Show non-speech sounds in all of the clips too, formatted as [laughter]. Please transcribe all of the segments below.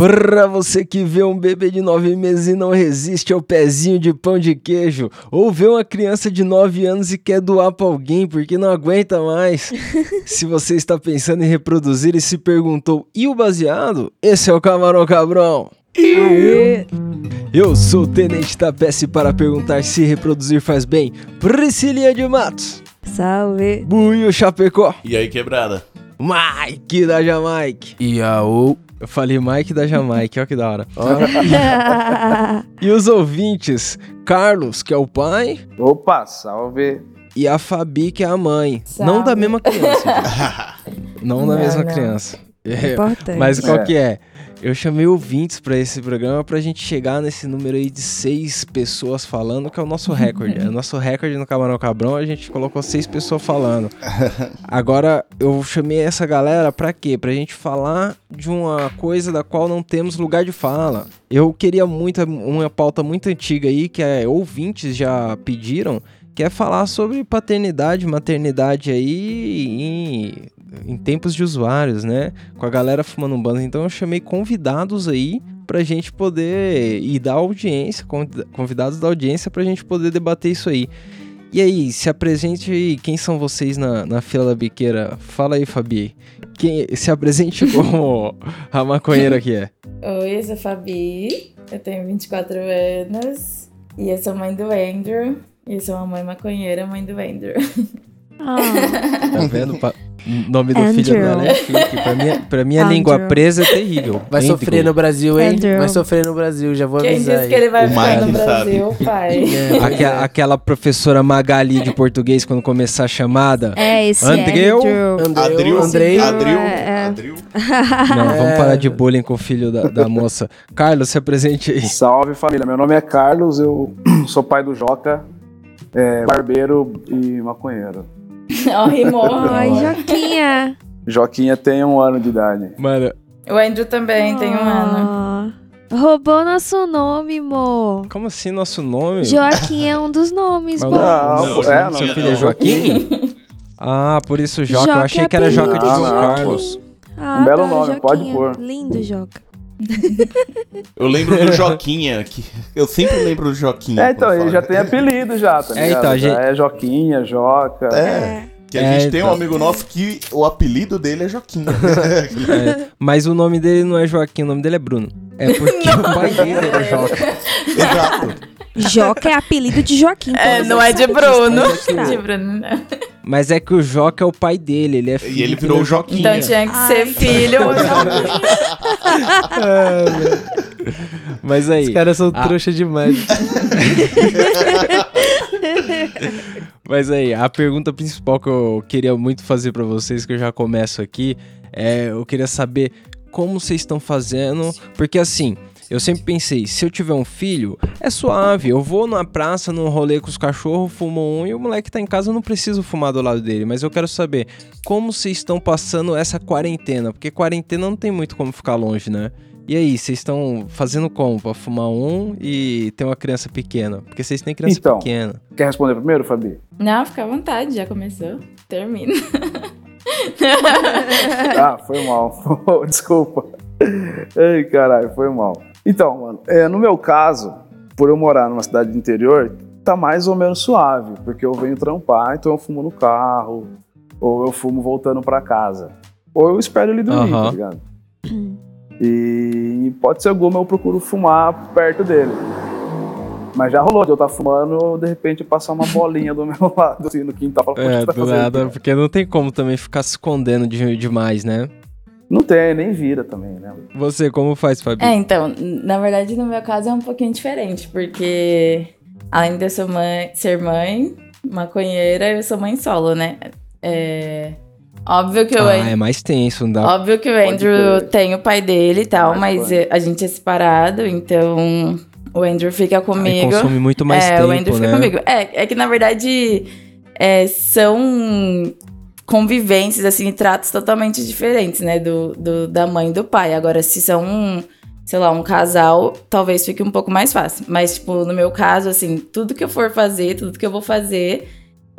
Pra você que vê um bebê de nove meses e não resiste ao pezinho de pão de queijo, ou vê uma criança de nove anos e quer doar pra alguém porque não aguenta mais. [laughs] se você está pensando em reproduzir e se perguntou, e o baseado? Esse é o Camarão Cabrão. Aê. Eu sou o Tenente Tapece para perguntar se reproduzir faz bem. Priscilia de Matos. Salve. Buio Chapecó. E aí, quebrada? Mike da Jamaica. E a o... Eu falei Mike da Jamaica, olha que da hora. [laughs] E os ouvintes, Carlos, que é o pai, Opa, salve. e a Fabi, que é a mãe. Salve. [laughs] Não da mesma criança. não da Não, mesma não. criança. É, Importante. Mas qual É. que é? Eu chamei ouvintes pra esse programa pra gente chegar nesse número aí de seis pessoas falando, que é o nosso recorde. É o nosso recorde no Camarão Cabrão, a gente colocou seis pessoas falando. [laughs] Agora, eu chamei essa galera pra quê? Pra gente falar de uma coisa da qual não temos lugar de fala. Eu queria muito, uma pauta muito antiga aí, que é ouvintes já pediram, que é falar sobre paternidade, maternidade aí em, em tempos de usuários, né? Com a galera fumando um bando. Então eu chamei convidados aí pra gente poder e dar audiência, convida- convidados da audiência pra gente poder debater isso aí. E aí, se apresente aí, quem são vocês na, na fila da biqueira? Fala aí, Fabi. Quem, se apresente [laughs] como a maconheira que é. Oi, eu sou a Fabi, eu tenho 24 anos e eu sou mãe do Andrew. E eu sou uma mãe maconheira, mãe do Andrew. [laughs] Ah, Tá vendo? Pa- O nome do Andrew. filho dela é chique. Pra minha, pra minha Andrew. língua presa é terrível. Vai Andrew. sofrer no Brasil, hein? Andrew. Vai sofrer no Brasil, já vou Quem avisar disse que aí. ele vai O ficar no Brasil, pai? É, Aque- é. Aquela professora Magali de português, quando começar a chamada. é esse Andreu. Andreu, É, é. Adril. [laughs] Não, vamos É. parar de bullying com o filho da, da moça. Carlos, se apresente aí. Salve família. Meu nome é Carlos, eu [clears throat] sou pai do Joca, é, barbeiro e maconheiro. [laughs] Ó, rimou. Oi, Joquinha. Joquinha tem um ano de idade. Mano, O Andrew também tem um ano. ano. Roubou nosso nome, mo. como assim nosso nome? Joaquim é um dos nomes, pô. Não, Não, é, não. Seu filho é. Joaquim? Ah, por isso Joca. Joca Eu achei é que era Joca de. João Ah, não, Carlos. Ah, Um belo tá, nome, Joquinha. pode pôr. Lindo, Joca. Eu lembro do Joquinha, que eu sempre lembro do Joquinha. É, então, ele fala. já tem apelido já, tá É, ligado? então, a Já gente- É Joquinha, Joca. É, que a É, gente tem um então. amigo nosso que o apelido dele é Joquinha. [laughs] É, mas o nome dele não é Joaquim, o nome dele é Bruno. É [laughs] porque o pai dele era Joca. [laughs] Exato. Joca é apelido de Joaquim. É, todo não é de Bruno. disso, tá? De Bruno, não. Mas é que o Joca é o pai dele, ele é filho E ele do virou o Joquinha. Então tinha que ser Ai, filho ou Joquinha. Mas aí, Os caras são Ah. trouxa demais. [laughs] mas aí, a pergunta principal que eu queria muito fazer pra vocês, que eu já começo aqui, é eu queria saber como vocês estão fazendo, porque assim, eu sempre pensei, se eu tiver um filho, é suave, eu vou na praça, num rolê com os cachorros, fumo um e o moleque tá em casa, eu não preciso fumar do lado dele, mas eu quero saber como vocês estão passando essa quarentena, porque quarentena não tem muito como ficar longe, né? E aí, vocês estão fazendo como pra fumar um e ter uma criança pequena? Porque vocês têm criança Então. pequena. Quer responder primeiro, Fabi? Não, fica à vontade, já começou. Termina. [laughs] Ah, foi mal. [laughs] Desculpa. Ai, caralho, foi mal. Então, mano, é, no meu caso, por eu morar numa cidade do interior, tá mais ou menos suave, porque eu venho trampar, então eu fumo no carro, ou eu fumo voltando pra casa. Ou eu espero ele dormir, Aham. tá ligado? [clears throat] E pode ser alguma eu procuro fumar perto dele. Mas já rolou de eu estar fumando, de repente passar uma bolinha do [laughs] meu lado, assim, no quintal. Falar, "Pô, o que É, tá do nada, aqui?" porque não tem como também ficar se escondendo de- demais, né? Não tem, nem vira também, né? Você, como faz, Fabi? É, então, na verdade, no meu caso é um pouquinho diferente, porque além de eu ser mãe, ser mãe maconheira, eu sou mãe solo, né? É, óbvio que eu ah, é mais tenso, não dá. Óbvio que o Andrew tem o pai dele e tal, Mas mas a gente é separado, então o Andrew fica comigo. consome muito mais é, tempo, o Andrew né? fica comigo. É, é que na verdade é, são convivências, assim, tratos totalmente diferentes, né? Do, do- da mãe e do pai. Agora, se são, sei lá, um casal, talvez fique um pouco mais fácil. Mas, tipo, no meu caso, assim, tudo que eu for fazer, tudo que eu vou fazer,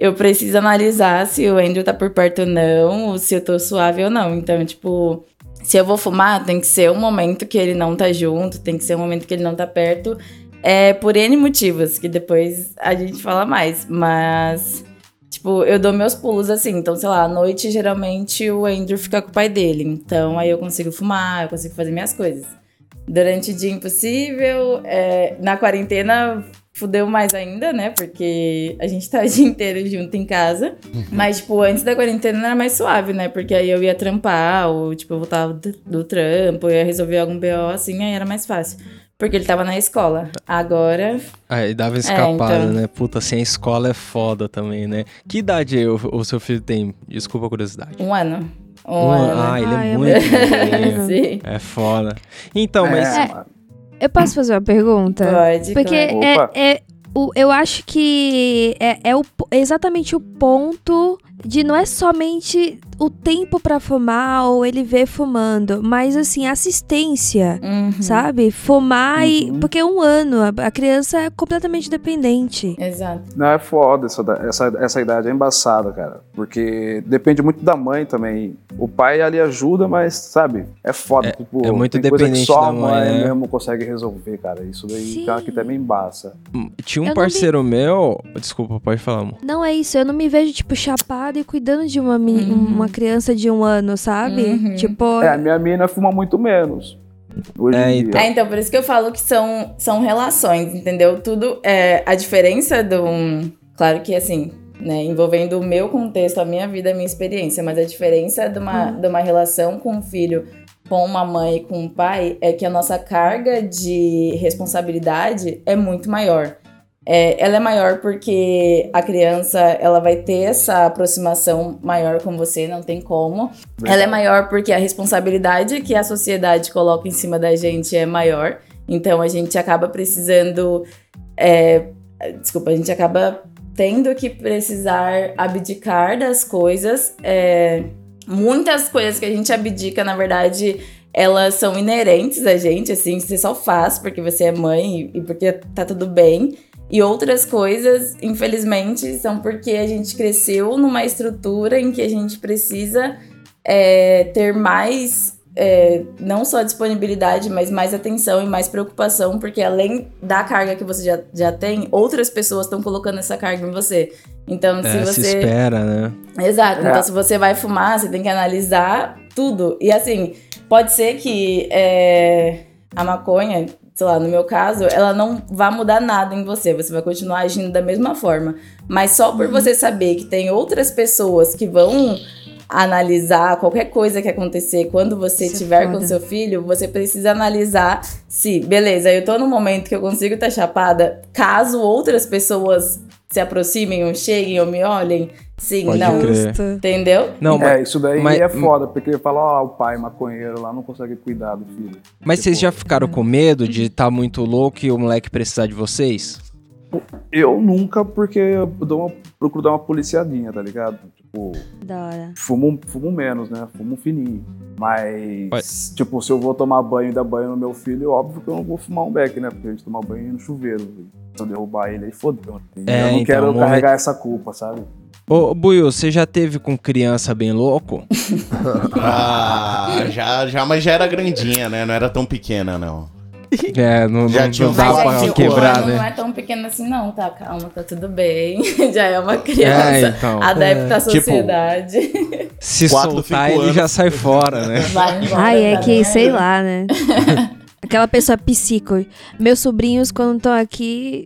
eu preciso analisar se o Andrew tá por perto ou não, ou se eu tô suave ou não. Então, tipo, se eu vou fumar, tem que ser um momento que ele não tá junto, tem que ser um momento que ele não tá perto. É por N motivos, que depois a gente fala mais. Mas, tipo, eu dou meus pulos assim. Então, sei lá, à noite, geralmente, o Andrew fica com o pai dele. Então, aí eu consigo fumar, eu consigo fazer minhas coisas. Durante o dia impossível, é, na quarentena fudeu mais ainda, né? Porque a gente tá o dia inteiro junto em casa. Mas, tipo, antes da quarentena era mais suave, né? Porque aí eu ia trampar, ou, tipo, eu voltava do, do trampo, eu ia resolver algum BO assim, aí era mais fácil. Porque ele tava na escola. Agora, Aí dava escapada, então. né? Puta, assim, a escola é foda também, né? Que idade o, o seu filho tem? Desculpa a curiosidade. um ano. Um, Um ano. Ah, ele Ai, é é muito. [laughs] É foda. Então, mas... Eu posso fazer uma pergunta? Pode, Porque claro. é, é o, eu acho que é, é o, exatamente o ponto de não é somente o tempo pra fumar ou ele ver fumando, mas assim, assistência. Uhum. Sabe? Fumar e. Uhum. Porque é um ano, a, a criança é completamente dependente. Exato. Não, é foda essa, essa, essa idade, é embaçada, cara. Porque depende muito da mãe também. O pai ali ajuda, mas, sabe, é foda. É- tipo, é muito tem coisa que dependente só da a mãe, mãe né? mesmo consegue resolver, cara. Isso daí Sim. cara, que também embaça. Tinha um Eu parceiro meu... Desculpa, pode falar, amor. Não é isso, eu não me vejo, tipo, chapada e cuidando de uma, meni- Uhum. uma criança de um ano, sabe? Uhum. Tipo. É, a minha mina fuma muito menos. Hoje É, em dia. É, então, por isso que eu falo que são, são relações, entendeu? Tudo é a diferença do. Claro que assim, né, envolvendo o meu contexto, a minha vida, a minha experiência, mas a diferença de uma, de uma relação com um filho, com uma mãe e com um pai é que a nossa carga de responsabilidade é muito maior. É, ela é maior porque a criança ela vai ter essa aproximação maior com você, não tem como. Ela é maior porque a responsabilidade que a sociedade coloca em cima da gente é maior. Então a gente acaba precisando. é, desculpa, a gente acaba tendo que precisar abdicar das coisas. é, muitas coisas que a gente abdica, na verdade, elas são inerentes a gente, assim, você só faz porque você é mãe e porque tá tudo bem. E outras coisas, infelizmente, são porque a gente cresceu numa estrutura em que a gente precisa é, ter mais, é, não só disponibilidade, mas mais atenção e mais preocupação, porque além da carga que você já, já tem, outras pessoas estão colocando essa carga em você. Então, se É, se você. espera, né? Exato. É. Então, se você vai fumar, você tem que analisar tudo. E assim, pode ser que é, a maconha, sei lá, no meu caso, ela não vá mudar nada em você. Você vai continuar agindo da mesma forma. Mas só por você saber que tem outras pessoas que vão analisar qualquer coisa que acontecer quando você Isso é estiver com seu filho, você precisa analisar se, beleza, eu tô no momento que eu consigo estar chapada, caso outras pessoas se aproximem ou cheguem ou me olhem, sim, Pode não. crer. Entendeu? Não, mas, É, isso daí mas- é foda, porque fala, ó, o pai maconheiro lá não consegue cuidar do filho. mas vocês Tipo, já ficaram com medo de estar muito louco e o moleque precisar de vocês? Eu nunca, porque eu dou uma, procuro dar uma policiadinha, tá ligado? Tipo, Da hora. fumo, fumo menos, né? Fumo fininho. Mas, tipo, se eu vou tomar banho e dar banho no meu filho, óbvio que eu não vou fumar um beck, né? Porque a gente tomar banho no chuveiro. Se eu derrubar ele aí, fodeu. É, eu não então, quero momento- carregar essa culpa, sabe? Ô, Buiu, você já teve com criança bem louco? [laughs] Ah, já, já, mas já era grandinha, né? Não era tão pequena, não. É, [laughs] não, Já não, não dá pra quebrar, ano né? não é tão pequeno assim, não, tá? Calma, tá tudo bem. [laughs] Já é uma criança. É, então. Adepta à Tipo, sociedade. Se Quatro, soltar, ele anos. já sai fora, né? Vai embora. Ai, é tá que, sei lá, né? [laughs] Aquela pessoa psico. Meus sobrinhos, quando estão aqui,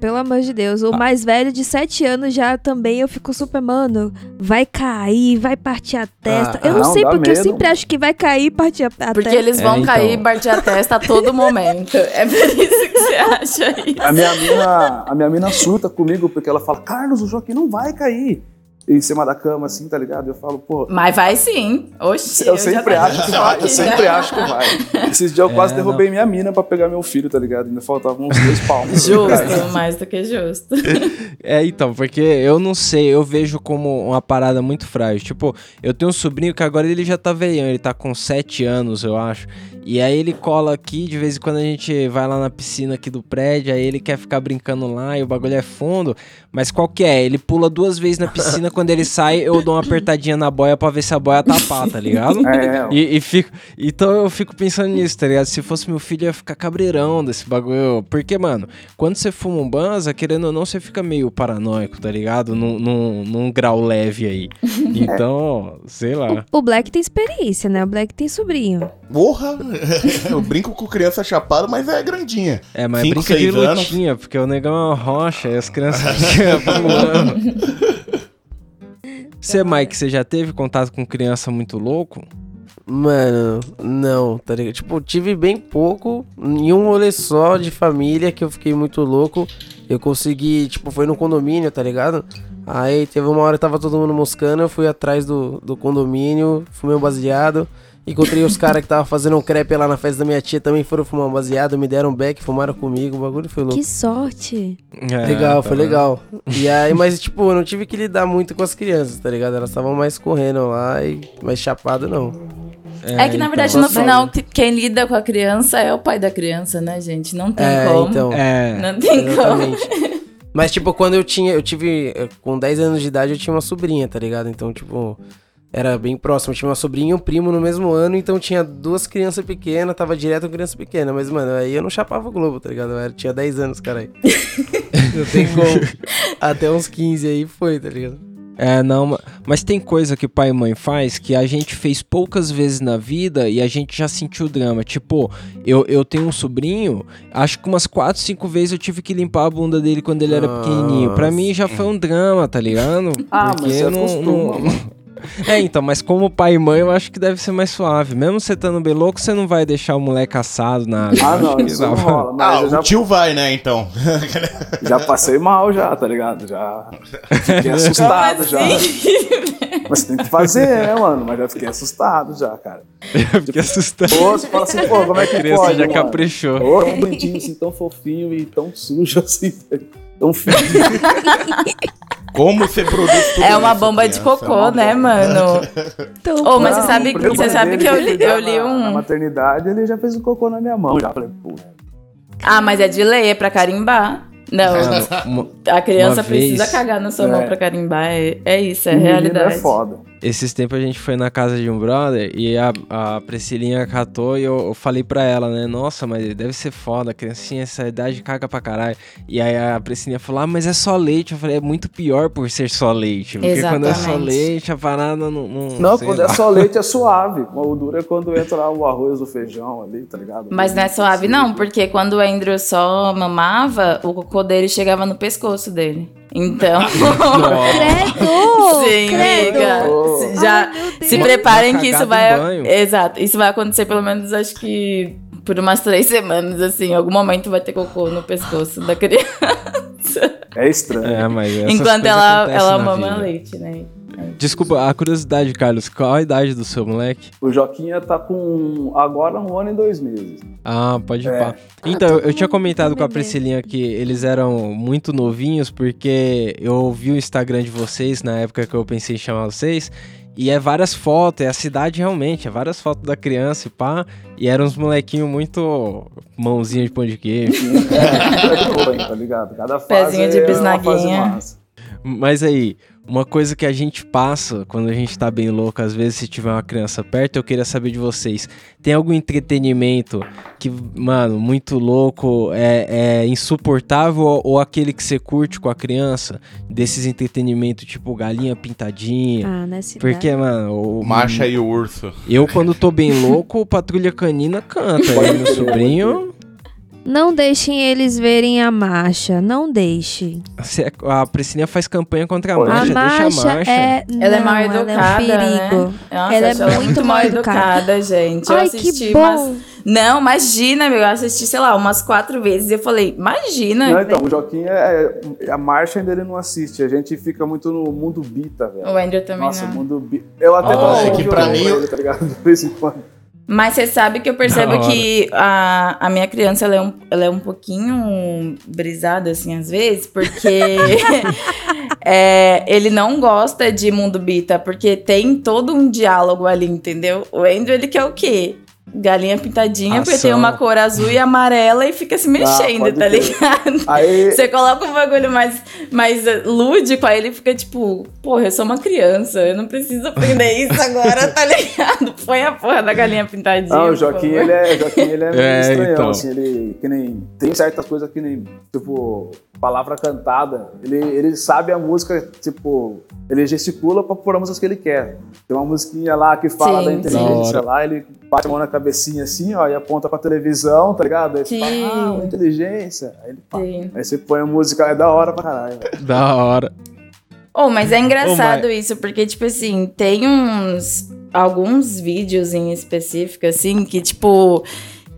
pelo amor de Deus, o mais velho de 7 anos já também, eu fico super, mano, vai cair, vai partir a testa. Ah, eu não, não, sei porque eu medo. sempre acho que vai cair e partir a, a Porque testa. eles vão É, então. cair e bater a testa a todo [laughs] momento. É por isso que você acha isso. A minha mina, a minha mina surta comigo porque ela fala, Carlos, o Joaquim não vai cair. Em cima da cama, assim, tá ligado? Eu falo, pô, Mas vai sim. Oxi, eu, já sempre acho que vai, eu sempre acho que vai. Esses dias eu [laughs] quase É, derrubei minha mina pra pegar meu filho, tá ligado? Ainda faltavam uns dois palmos. Justo, [laughs] mais do que justo. [laughs] É, então, porque eu não sei, eu vejo como uma parada muito frágil. Tipo, eu tenho um sobrinho que agora ele já tá velhão, ele tá com 7 anos, eu acho. E aí ele cola aqui, de vez em quando a gente vai lá na piscina aqui do prédio, aí ele quer ficar brincando lá e o bagulho é fundo. Mas qual que é? Ele pula duas vezes na piscina, quando ele sai, eu dou uma apertadinha na boia pra ver se a boia tá pá, tá ligado? [laughs] É, E, e fico, então eu fico pensando nisso, tá ligado? Se fosse meu filho, eu ia ficar cabreirão desse bagulho. Porque, mano, quando você fuma um banza, querendo ou não, você fica meio paranoico, tá ligado? Num, num, num grau leve aí. [laughs] Então, sei lá. O Black tem experiência, né? O Black tem sobrinho. Porra! [laughs] Eu brinco com criança chapada, mas é grandinha. É, mas Cinco, brinca de anos. lutinha, porque o negão é uma rocha e as crianças [laughs] ficam. Você, [laughs] Mike, você já teve contato com criança muito louco? Mano, não, tá ligado? Tipo, tive bem pouco, em um rolê só de família que eu fiquei muito louco. Eu consegui, tipo, foi no condomínio, tá ligado? Aí teve uma hora que tava todo mundo moscando, eu fui atrás do, do condomínio, fumei um baseado. Encontrei os caras que tava fazendo um crepe lá na festa da minha tia, também foram fumar um baseado, me deram um beck, fumaram comigo, o bagulho foi louco. Que sorte. É, Legal, tá foi vendo? legal. E aí, mas tipo, eu não tive que lidar muito com as crianças, tá ligado? Elas estavam mais correndo lá, e mais chapado não. É que na então. verdade no Nossa, final que- quem lida com a criança é o pai da criança, né, gente? Não tem É, como. então. É, Não tem como. Exatamente. [laughs] Mas, tipo, quando eu tinha. Eu tive. Com 10 anos de idade, eu tinha uma sobrinha, tá ligado? Então, tipo. Era bem próximo. Eu tinha uma sobrinha e um primo no mesmo ano, então tinha duas crianças pequenas, tava direto com criança pequena. Mas, mano, aí eu não chapava o Globo, tá ligado? Eu era- tinha 10 anos, caralho. não tem como. [laughs] Até uns 15 aí foi, tá ligado? É, não, ma- mas tem coisa que pai e mãe faz que a gente fez poucas vezes na vida e a gente já sentiu drama. Tipo, eu, eu tenho um sobrinho, acho que umas 4, 5 vezes eu tive que limpar a bunda dele quando ele era pequenininho. Pra mim já foi um drama, tá ligado? Ah, mas você acostuma, É, então, mas como pai e mãe eu acho que deve ser mais suave. Mesmo você estando bem louco, você não vai deixar o moleque assado na água. Ah, não, isso [laughs] não rola. Mas Ah, eu o já, tio vai, né, então. [laughs] já passei mal já, tá ligado? Já fiquei assustado Como já. assim? Mas tem que fazer, né, mano? Mas já fiquei assustado já, cara. [laughs] Eu fiquei assustado. Pô, você fala assim, pô, como é que A criança pode, já mano? caprichou. Ô, tão bonitinho assim, tão fofinho e tão sujo assim, tão fino. Como você produz tudo É uma isso, bomba de criança? cocô, né, mano? Então, Ô, mas você sabe, você sabe dele que eu li, eu li na- Na um. maternidade, ele já fez um cocô na minha mão. Já falei, pô. Ah, mas é de lei, é pra carimbar. Não, Uma- a criança precisa vez- cagar na sua mão É. pra carimbar. É, é isso, é menino realidade. É foda. Esses tempos a gente foi na casa de um brother e a, a Priscilinha catou e eu, eu falei pra ela, né? Nossa, mas deve ser foda, a criancinha essa idade caga pra caralho. E aí a Priscilinha falou, ah, mas é só leite. Eu falei, é muito pior por ser só leite. Porque quando é só Exatamente. leite, a parada não. Não, Não, quando lá. é só leite é suave. O duro é quando entra o arroz, o feijão ali, tá ligado? Mas não é suave, não, porque quando o Andrew só mamava, o cocô dele chegava no pescoço dele. Então. [laughs] Credo! Sim, credo! amiga. Se- Já Ai, se preparem que isso vai. Exato. Isso vai acontecer pelo menos, acho que por umas três semanas, assim. Em algum momento vai ter cocô no pescoço da criança. É estranho. É, mas Enquanto ela, ela mama vida. leite, né? Desculpa, a curiosidade, Carlos, qual a idade do seu moleque? O Joquinha tá com agora um ano e dois meses. Ah, pode ir É. pá. Então, eu, eu tinha comentado com a. Priscilinha que eles eram muito novinhos, porque eu vi o Instagram de vocês na época que eu pensei em chamar vocês. E é várias fotos, é a cidade realmente, é várias fotos da criança e pá. E eram uns molequinhos muito mãozinha de pão de queijo. É tá ligado? Cada fase Pezinho de é bisnaguinha. Mas aí, uma coisa que a gente passa quando a gente tá bem louco, às vezes se tiver uma criança perto, eu queria saber de vocês. Tem algum entretenimento que, mano, muito louco, é, é insuportável ou, aquele que você curte com a criança? Desses entretenimentos tipo galinha pintadinha. Ah, nessa Porque, idade. mano, o, Marcha e o urso. eu quando tô bem louco, o Patrulha Canina canta. [laughs] E meu sobrinho, Não deixem eles verem a marcha. Não deixem. cê- a Priscilinha faz campanha contra a Pode. A marcha, marcha, deixa a marcha. é. Ela é não, mal Ela é educada, um perigo. né? Nossa, Ela é ela muito mal educada. gente. Eu Ai, assisti que umas. bom. Não, imagina, meu. Eu assisti, sei lá, umas quatro vezes. E eu falei, imagina. Não, então, o Joquinha, é, a marcha ainda ele não assiste. A gente fica muito no mundo bita, velho. O Andrew também Nossa, não. mundo bita. Eu até Oh, é um que pra mim- ele, tá ligado? De vez em quando. Mas você sabe que eu percebo que a, a minha criança ela é, um, ela é um pouquinho brisada, assim, às vezes, porque [laughs] é, ele não gosta de mundo bita, porque tem todo um diálogo ali, entendeu? O Andrew, ele quer o quê? Galinha pintadinha, porque Ação. tem uma cor azul e amarela e fica se mexendo, pode tá ligado? Aí, Você coloca um bagulho mais, mais eh, lúdico, aí ele fica tipo, porra, eu sou uma criança, eu não preciso aprender isso agora, tá [laughs] ligado? Põe a porra da galinha pintadinha. Ah, o Joaquim, ele é, o Joaquim, ele é [laughs] meio É, estranhão, então. assim, ele, que nem, tem certas coisas que nem, tipo, palavra cantada, ele, ele sabe a música, tipo, ele gesticula pra pôr a música que ele quer. Tem uma musiquinha lá que fala Sim, da inteligência lá, ele bate a mão na cabecinha assim, ó, e aponta pra televisão, tá ligado? Aí você Sim. fala, ah, inteligência. Aí, ele fala. Sim. Aí você põe a música, é da hora pra caralho. [laughs] Da hora. Oh, mas é engraçado Ô, isso, porque, tipo assim, tem uns. Alguns vídeos em específico, assim, que, tipo.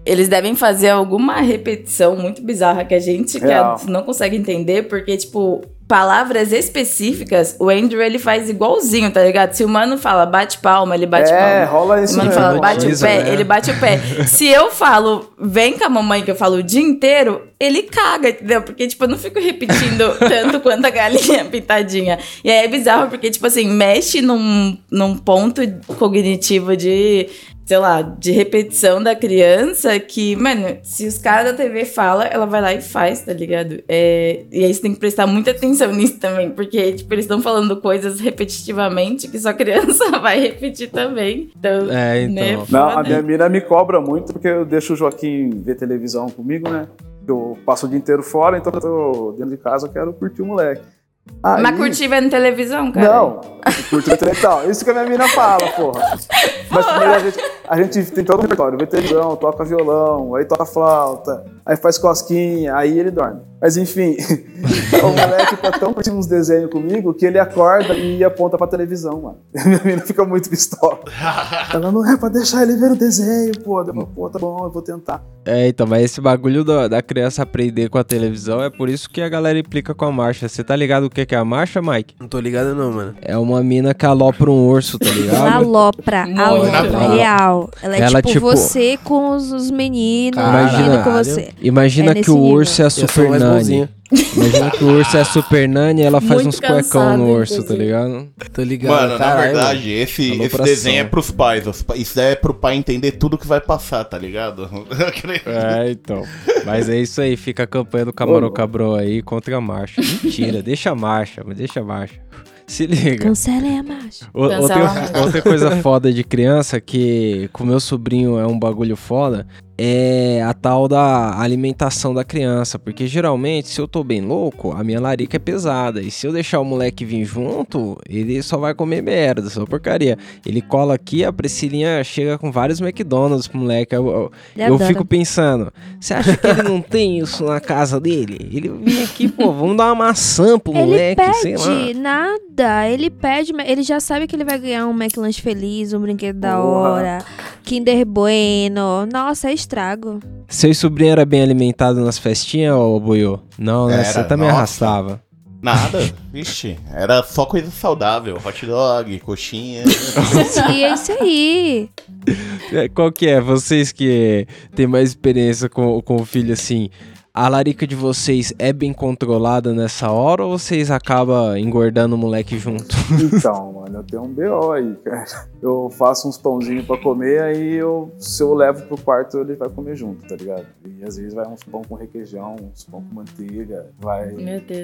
Eles devem fazer alguma repetição muito bizarra que a gente que não consegue entender, porque, tipo, palavras específicas, o Andrew ele faz igualzinho, tá ligado? Se o mano fala bate palma, ele bate é, palma. rola Se isso o mano mesmo. fala bate o pé, né? ele bate o pé. [laughs] Se eu falo vem com a mamãe, que eu falo o dia inteiro, ele caga, entendeu? Porque, tipo, eu não fico repetindo [laughs] tanto quanto a galinha pintadinha. E aí é bizarro, porque, tipo assim, mexe num, num ponto cognitivo de, sei lá, de repetição da criança que, mano, se os caras da TV falam, ela vai lá e faz, tá ligado? É, e aí você tem que prestar muita atenção [laughs] nisso também, porque, tipo, eles estão falando coisas repetitivamente que só criança [laughs] vai repetir também. Então, É, então. né, Não, a minha mina me cobra muito porque eu deixo o Joaquim ver televisão comigo, né? Eu passo o dia inteiro fora, então eu tô dentro de casa, eu quero curtir o moleque. Aí- Mas curtir vendo televisão, cara? Não, curtir o televisão. Isso que a minha mina fala, porra. Mas primeiro a gente, a gente tem todo o repertório, vê televisão, toca violão, aí toca flauta, aí faz cosquinha, aí ele dorme. Mas enfim, [laughs] o moleque tá tão curtindo uns desenhos comigo que ele acorda e aponta pra televisão, mano. [laughs] Minha mina fica muito pistola. Ela não é pra deixar ele ver o desenho, pô. Pô, tá bom, eu vou tentar. É, então, mas esse bagulho da, da criança aprender com a televisão é por isso que a galera implica com a marcha. Você tá ligado o que que é a marcha, Mike? Não tô ligado não, mano. É uma mina que alopra um urso, tá Ela [laughs] ligado? alopra, alopra, real. Ela é Ela, tipo, tipo- você com os, os meninos, Imagina- menino com você. Imagina É que o nível. urso é a Super Nani. Imagina que o urso é a Super Nani e ela faz Muito uns cuecão no urso, tá inclusive. ligado? Tô ligado. Mano, na caralho, verdade, esse, esse desenho é pros pais. Isso é pro pai entender tudo que vai passar, tá ligado? É, então. Mas é isso aí, fica a campanha do Camarão Cabrão aí contra a marcha. Mentira, deixa a marcha, mas deixa a marcha. Se liga. Cancelem a marcha. O- Cancela outra, a marcha. outra coisa foda de criança que com meu sobrinho é um bagulho foda é a tal da alimentação da criança. Porque geralmente, se eu tô bem louco, a minha larica é pesada. E se eu deixar o moleque vir junto, ele só vai comer merda, só porcaria. Ele cola aqui, a Priscilinha chega com vários McDonald's pro moleque. Eu, eu- eu fico pensando, você acha que ele não tem isso na casa dele? Ele vem aqui, pô, vamos dar uma maçã pro Ele moleque, sei lá. pede nada. Ele pede, ele já sabe que ele vai ganhar um McLanche feliz, um brinquedo da hora, Kinder Bueno. Nossa, é estrago. Seu sobrinho era bem alimentado nas festinhas, ô Buiô? Não, né? Era, Você também nossa. arrastava. Nada, [laughs] vixe. Era só coisa saudável. Hot dog, coxinha. E é isso aí. É, Qual que é? Vocês que têm mais experiência com, com o filho assim, a larica de vocês é bem controlada nessa hora ou vocês acabam engordando o moleque junto? [laughs] Então, mano, eu tenho um BO aí, cara. Eu faço uns pãozinhos pra comer, aí eu, se eu levo pro quarto, ele vai comer junto, tá ligado? E às vezes vai uns pão com requeijão, uns pão com manteiga, vai,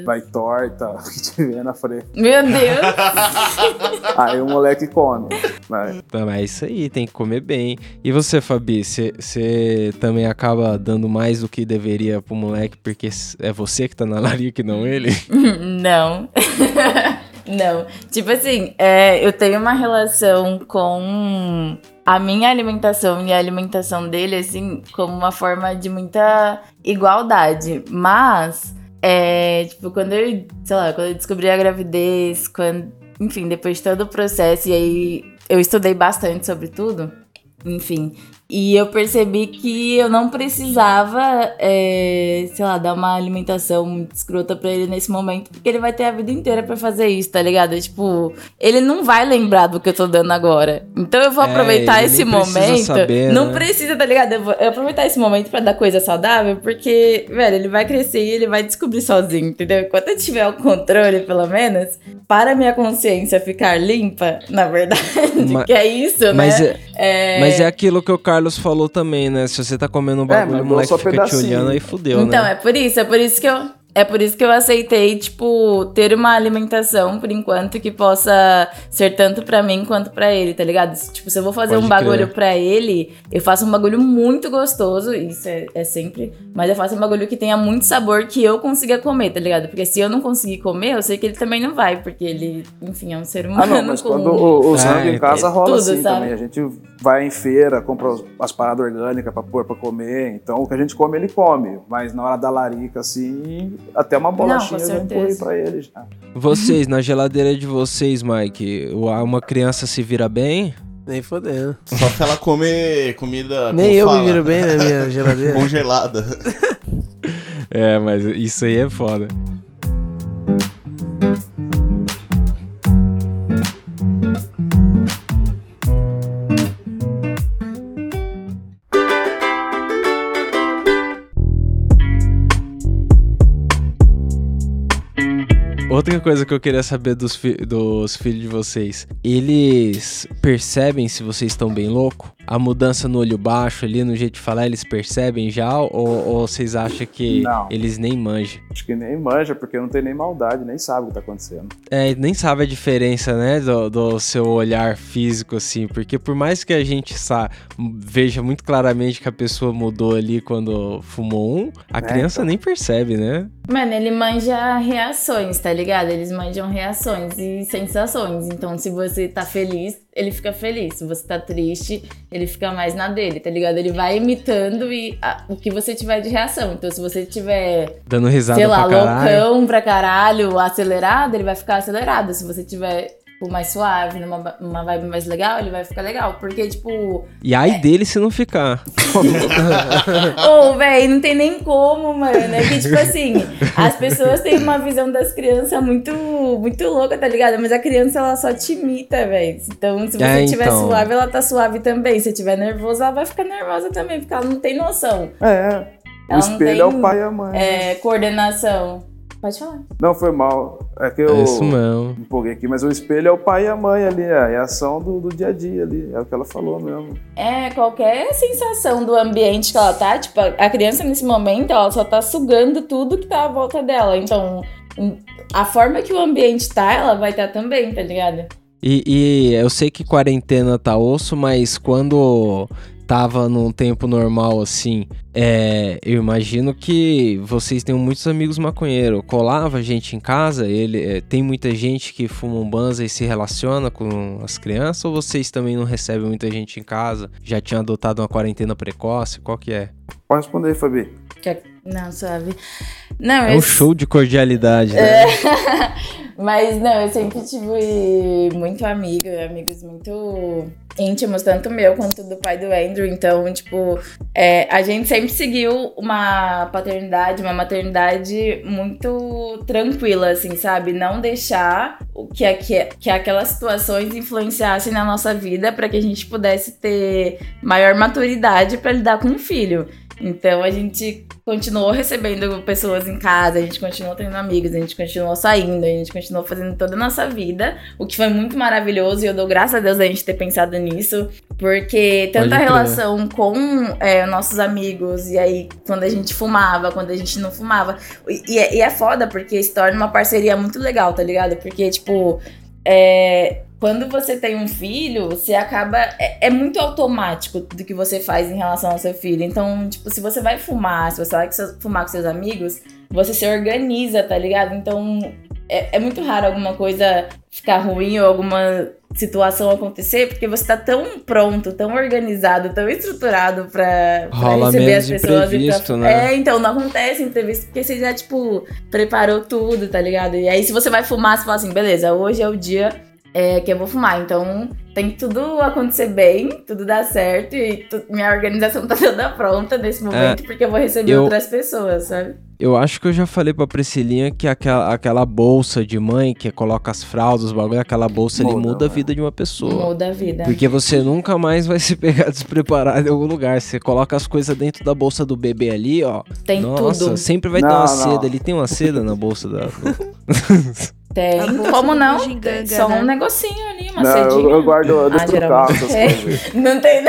vai torta, o [laughs] que tiver na frente. Meu Deus. [laughs] Aí o moleque come. Vai. Então, é isso aí, tem que comer bem. E você, Fabi, você também acaba dando mais do que deveria pro moleque porque é você que tá na larica e não ele? [laughs] Não. [laughs] Não. Tipo assim, é, eu tenho uma relação com a minha alimentação e a alimentação dele, assim, como uma forma de muita igualdade. Mas, é, tipo, quando eu, sei lá, quando eu descobri a gravidez, quando, enfim, depois de todo o processo, e aí eu estudei bastante sobre tudo, enfim. E eu percebi que eu não precisava, é, sei lá, dar uma alimentação muito escrota pra ele nesse momento, porque ele vai ter a vida inteira pra fazer isso, tá ligado? Tipo, ele não vai lembrar do que eu tô dando agora. Então eu vou É, aproveitar esse momento. saber, não né? precisa, tá ligado? Eu vou aproveitar esse momento pra dar coisa saudável, porque, velho, ele vai crescer e ele vai descobrir sozinho, entendeu? Enquanto eu tiver o controle, pelo menos, para minha consciência ficar limpa, na verdade, Ma- [laughs] que é isso, Mas né? é, É... mas é aquilo que o Carlos falou também, né? Se você tá comendo um É, bagulho, mas o moleque fica te pedacinho. olhando, aí fudeu, Então, né? é por isso, é por isso que eu. É por isso que eu aceitei, tipo, ter uma alimentação, por enquanto, que possa ser tanto pra mim quanto pra ele, tá ligado? Tipo, se eu vou fazer Pode um bagulho pra ele, eu faço um bagulho muito gostoso, isso é, é sempre, mas eu faço um bagulho que tenha muito sabor que eu consiga comer, tá ligado? Porque se eu não conseguir comer, eu sei que ele também não vai, porque ele, enfim, é um ser humano. Ah, não, mas com- quando o, o É, sangue em casa rola tudo, assim sabe? também. A gente vai em feira, compra as paradas orgânicas pra pôr pra comer. Então o que a gente come, ele come. Mas na hora da larica, assim, até uma bolachinha eu já certeza. empurrei pra ele já. Vocês, na geladeira de vocês, Mike, uma criança se vira bem? Nem fodendo. Só se ela comer comida. Nem eu fala, me viro bem na minha [laughs] geladeira. Congelada. É, mas isso aí é foda. Outra coisa que eu queria saber dos, fi- dos filhos de vocês, eles percebem se vocês estão bem louco? A mudança no olho baixo ali, no jeito de falar, eles percebem já? Ou, ou vocês acham que Não. eles nem manjam? Acho que nem manja, porque não tem nem maldade, nem sabe o que tá acontecendo. É, nem sabe a diferença, né, do, do seu olhar físico, assim, porque por mais que a gente sa veja muito claramente que a pessoa mudou ali quando fumou um, a É, criança então. nem percebe, né? Mano, ele manja reações, tá ligado? Eles manjam reações e sensações. Então, se você tá feliz, ele fica feliz. Se você tá triste, ele fica mais na dele, tá ligado? Ele vai imitando e a- o que você tiver de reação. Então, se você tiver, Dando risada sei lá, pra loucão pra caralho, acelerado, ele vai ficar acelerado. Se você tiver tipo, mais suave, numa, numa vibe mais legal, ele vai ficar legal. Porque, tipo, E ai dele se não ficar. [laughs] Ô, véi, não tem nem como, mano. É que, tipo assim, as pessoas têm uma visão das crianças muito, muito louca, tá ligado? Mas a criança, ela só te imita, véi. Então, se você É, estiver então. suave, ela tá suave também. Se estiver nervosa, ela vai ficar nervosa também, porque ela não tem noção. É, o Ela não espelho tem, é o pai e a mãe. É, coordenação. Pode falar. Não, foi mal. É que eu É isso mesmo. me empolguei aqui, mas o espelho é o pai e a mãe ali, é a reação do, do dia a dia ali. É o que ela falou mesmo. É, qualquer sensação do ambiente que ela tá, tipo, a criança nesse momento, ela só tá sugando tudo que tá à volta dela. Então, a forma que o ambiente tá, ela vai estar também, tá ligado? E, e eu sei que quarentena tá osso, mas quando tava num tempo normal assim, é, eu imagino que vocês tenham muitos amigos maconheiros. Colava gente em casa, ele é, tem muita gente que fuma um banza e se relaciona com as crianças, ou vocês também não recebem muita gente em casa? Já tinham adotado uma quarentena precoce? Qual que é? Pode responder aí, Fabi. Não, suave. Não, É eu um show de cordialidade, né? [laughs] Mas não, eu sempre tive muito amigo, amigos muito íntimos, tanto meu quanto do pai do Andrew. Então, tipo, é, a gente sempre seguiu uma paternidade, uma maternidade muito tranquila, assim, sabe? Não deixar que, aque- que aquelas situações influenciassem na nossa vida para que a gente pudesse ter maior maturidade para lidar com o filho. Então a gente continuou recebendo pessoas em casa, a gente continuou tendo amigos, a gente continuou saindo, a gente continuou fazendo toda a nossa vida, o que foi muito maravilhoso e eu dou graças a Deus a gente ter pensado nisso, porque tanto Pode a crer. relação com é, nossos amigos, e aí quando a gente fumava, quando a gente não fumava, e, e é, e é foda porque se torna uma parceria muito legal, tá ligado? Porque, tipo, é, quando você tem um filho, você acaba. É, é muito automático do que você faz em relação ao seu filho. Então, tipo, se você vai fumar, se você vai fumar com seus amigos, você se organiza, tá ligado? Então, é, é muito raro alguma coisa ficar ruim ou alguma situação acontecer, porque você tá tão pronto, tão organizado, tão estruturado pra, pra Rola receber as pessoas. imprevisto, pra... né? É, então, não acontece imprevisto, porque você já, tipo, preparou tudo, tá ligado? E aí, se você vai fumar, você fala assim, beleza, hoje é o dia é, que eu vou fumar. Então, tem que tudo acontecer bem, tudo dar certo e tu- minha organização [laughs] tá toda pronta nesse momento, porque eu vou receber eu- outras pessoas, sabe? Eu acho que eu já falei pra Priscilinha que aquela, aquela bolsa de mãe que coloca as fraldas, os bagulho, aquela bolsa ali Muda, muda a vida de uma pessoa. Muda a vida. Porque você nunca mais vai [laughs] se pegar despreparado em algum lugar. Você coloca as coisas dentro da bolsa do bebê ali, ó. Tem Nossa, tudo. sempre vai ter Não, uma não. seda ali. Tem uma seda na bolsa da. [laughs] do- Tem. Bolsa Como do não? bugiganga, Só né? um negocinho ali, uma Não, cedinha. eu, eu guardo eu deixo Ah, geralmente carro, coisas. Não tem.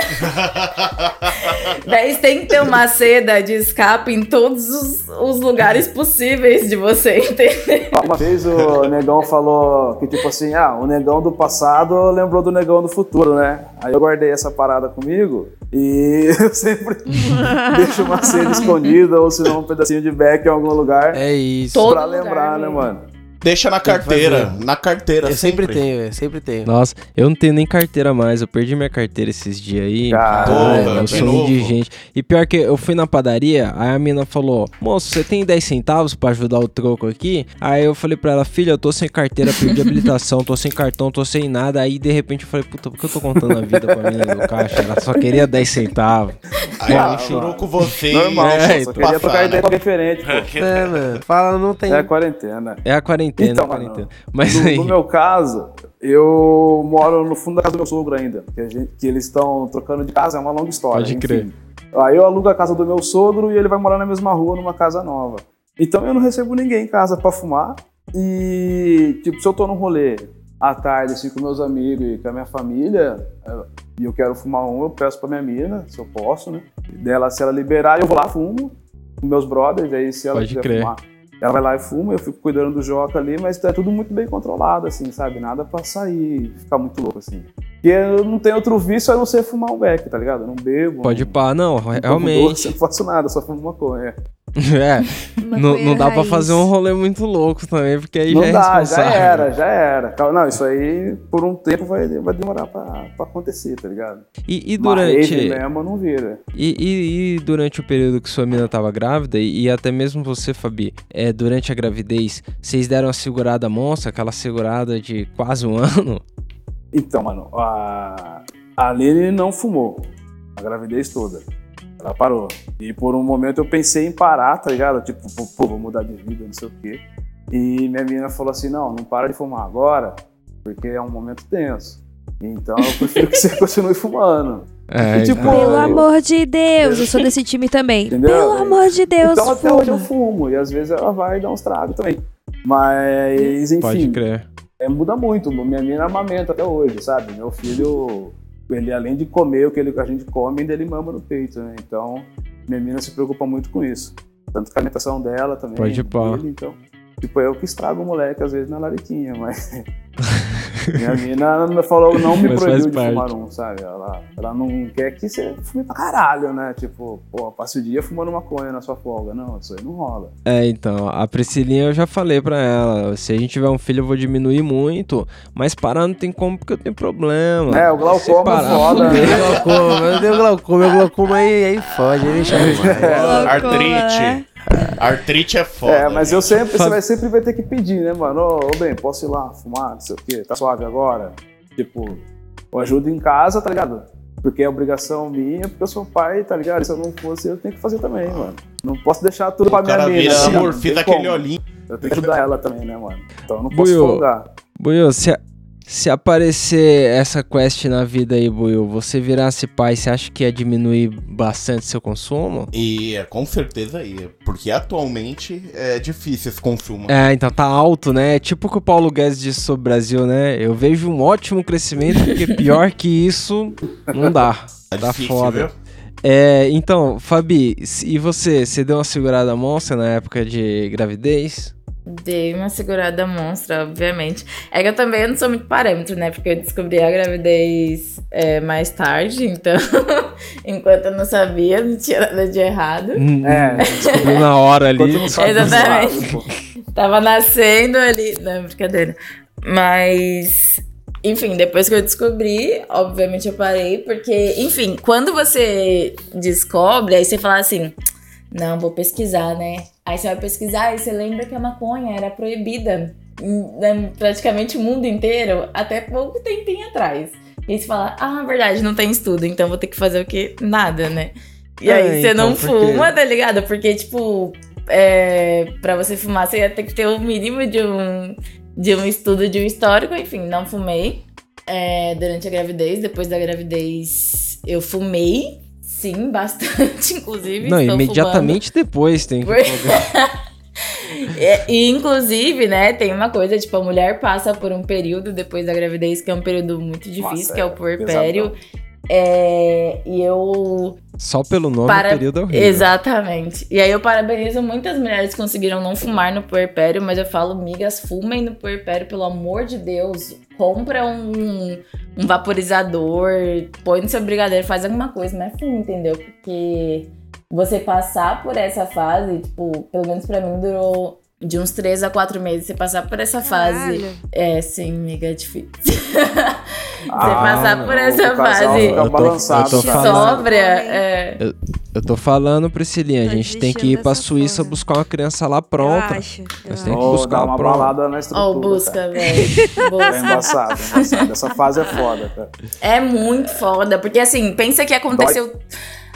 Daí [laughs] tem que ter uma seda de escape em todos os, os lugares possíveis de você entender. Uma vez o negão falou que, tipo assim, ah, o negão do passado lembrou do negão do futuro, né? Aí eu guardei essa parada comigo e [laughs] eu sempre [laughs] deixo uma cena escondida ou se não um pedacinho de beck em algum lugar É isso. Todo pra lugar, lembrar, né, mesmo. mano? Deixa na carteira. Na carteira, Eu sempre tenho, velho. Sempre tenho. Nossa, eu não tenho nem carteira mais. Eu perdi minha carteira esses dias aí. Caralho, Caralho, eu sou indigente. E pior que eu fui na padaria, aí a mina falou: Moço, você tem 10 centavos pra ajudar o troco aqui? Aí eu falei pra ela: Filha, eu tô sem carteira, perdi habilitação, tô sem cartão, tô sem nada. Aí de repente eu falei: Puta, por que eu tô contando a vida pra mina do caixa? Ela só queria 10 centavos. Aí ela Ah, chorou com você. Normal, É, só queria Passar, trocar né? ideia diferente, pô. É, mano. Fala, não tem. É a quarentena. É a quarentena, Então, a mano, quarentena. Mas No, aí. no meu caso, eu moro no fundo da casa do meu sogro ainda. Que, gente- que eles estão trocando de casa, é uma longa história. Pode crer. Aí eu alugo a casa do meu sogro e ele vai morar na mesma rua, numa casa nova. Então eu não recebo ninguém em casa pra fumar. E, tipo, se eu tô num rolê à tarde, assim, com meus amigos e com a minha família, eu- e eu quero fumar um, eu peço pra minha mina, se eu posso, né? Dela, se ela liberar, eu vou lá, fumo com meus brothers, aí se ela Pode quiser crer. fumar. Ela vai lá e fuma, eu fico cuidando do Joca ali, mas é tudo muito bem controlado, assim, sabe? Nada pra sair, ficar muito louco, assim. Porque eu não tenho outro vício a não ser fumar um beck, tá ligado? Eu não bebo. Pode não, pá, não, não realmente. doce, não faço nada, só fumo maconha. [laughs] É, não, não dá pra raiz. fazer um rolê muito louco também, porque aí Não já é dá, já responsável. era, já era. Calma, Não, isso aí por um tempo vai, vai demorar pra, pra acontecer, tá ligado? E, e durante. mesmo não vira. E, e- e durante o período que sua mina tava grávida, e, e até mesmo você, Fabi, é, durante a gravidez, vocês deram uma segurada monstra, aquela segurada de quase um [laughs] ano? Então, mano, a, a Aline não fumou a gravidez toda. Ela parou. E por um momento eu pensei em parar, tá ligado? Tipo, pô, pô, vou mudar de vida, não sei o quê. E minha menina falou assim: não, não para de fumar agora, porque é um momento tenso. Então eu prefiro que você [laughs] continue fumando. É, E, tipo, então- Pelo eu- amor de Deus, eu sou desse time também. Entendeu? Pelo amor de Deus, então até hoje eu fumo, e às vezes ela vai dar uns tragos também. Mas, enfim, pode crer. é, muda muito. Minha menina amamenta até hoje, sabe? Meu filho, ele além de comer o que ele- a gente come, ainda ele mama no peito, né? Então, minha menina se preocupa muito com isso. Tanto com a alimentação dela também. Pode pá. dele, então, tipo, eu que estrago o moleque às vezes na lariquinha, mas... [laughs] minha menina não falou, não me Mas proibiu de parte. fumar um, sabe? Ela, ela não quer que você fume pra caralho, né? Tipo, pô, passe o dia fumando maconha na sua folga. Não, isso aí não rola. É, então, a Priscilinha eu já falei pra ela, se a gente tiver um filho eu vou diminuir muito, mas parar não tem como porque eu tenho problema. É, o glaucoma é parar, foda, né? glaucoma, eu tenho glaucoma, meu glaucoma aí, aí fode, aí deixa [laughs] Artrite. né? [laughs] Artrite é foda. É, mas eu gente. sempre, você vai sempre vai ter que pedir, né, mano? Ô, ô, bem, posso ir lá fumar, não sei o quê, tá suave agora? Tipo, eu ajudo em casa, tá ligado? Porque é obrigação minha, porque eu sou pai, tá ligado? Se eu não fosse, eu tenho que fazer também, mano. Não posso deixar tudo pra minha cara mina. vira, ligado? amor, fiz aquele olhinho. Eu tenho que ajudar ela também, né, mano? Então eu não posso Buiu. folgar. Buiu, se, se aparecer essa quest na vida aí, Buiu, você virasse pai, você acha que ia diminuir bastante seu consumo? E é, com certeza ia. Porque atualmente é difícil esse consumo. É, então tá alto, né? Tipo o que o Paulo Guedes disse sobre o Brasil, né? Eu vejo um ótimo crescimento, porque pior que isso, não dá. É Tá difícil, foda. viu? É, então, Fabi, e você? Você deu uma segurada monstra na época de gravidez? Dei uma segurada monstra, obviamente. É que eu também não sou muito parâmetro, né? Porque eu descobri a gravidez é, mais tarde, então, [laughs] enquanto eu não sabia, não tinha nada de errado. É, Descobriu na hora ali. Exatamente. Tava nascendo ali. Não, brincadeira. Mas. Enfim, depois que eu descobri, obviamente eu parei, porque, enfim, quando você descobre, aí você fala assim: não, vou pesquisar, né? Aí você vai pesquisar e você lembra que a maconha era proibida em né, praticamente o mundo inteiro até pouco tempinho atrás. E aí você fala: ah, verdade, não tem estudo, então vou ter que fazer o quê? Nada, né? E É, aí você então, não fuma, tá ligado? Porque, tipo, é, pra você fumar, você ia ter que ter o mínimo de um, de um estudo, de um histórico. Enfim, não fumei é, durante a gravidez. Depois da gravidez, eu fumei. Sim, bastante, [laughs] inclusive. Não, imediatamente depois tem que. E, [laughs] e, inclusive, né, tem uma coisa, tipo, a mulher passa por um período depois da gravidez, que é um período muito difícil, Nossa, que é o é puerpério. É, e eu. Só pelo nome Para- período é horrível. Exatamente. E aí eu parabenizo muitas mulheres que conseguiram não fumar no puerpério, mas eu falo, migas, fumem no puerpério, pelo amor de Deus. Compra um, um vaporizador, põe no seu brigadeiro, faz alguma coisa, mas fume, entendeu? Porque você passar por essa fase, tipo, pelo menos pra mim durou de uns 3 a 4 meses. Você passar por essa fase. Caralho. É, sim, miga, é difícil. [laughs] você Ah, passar não, por essa fase Eu tô- eu tô falando- sóbria, é. Eu tô falando, Priscilinha, a gente tem que ir pra Suíça porra. buscar uma criança lá pronta. acho. tem que buscar uma pronta. balada na estrutura. Ó, busca, [laughs] velho. É Busca. embaçado, é embaçado. Essa fase é foda, cara. É muito foda, porque assim, pensa que aconteceu.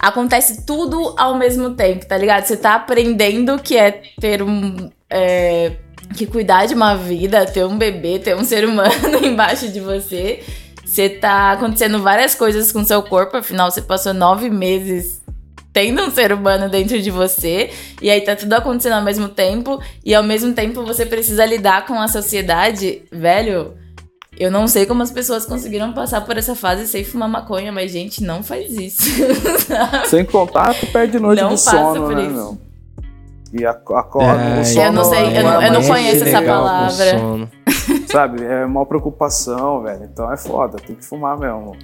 Acontece tudo ao mesmo tempo, tá ligado? Você tá aprendendo que é ter um. É, que cuidar de uma vida, ter um bebê, ter um ser humano [laughs] embaixo de você. Você tá acontecendo várias coisas com seu corpo, afinal, você passou nove meses tendo um ser humano dentro de você, e aí tá tudo acontecendo ao mesmo tempo, e ao mesmo tempo você precisa lidar com a sociedade, velho. Eu não sei como as pessoas conseguiram passar por essa fase sem fumar maconha, mas, gente, não faz isso. [laughs] Sem contar, tu perde noite Não de passa sono, por né, isso. meu? E ac- acorda, É, o sono Eu não sei, eu não- é eu não conheço essa palavra. [laughs] Sabe, é uma preocupação, velho. Então é foda, tem que fumar mesmo.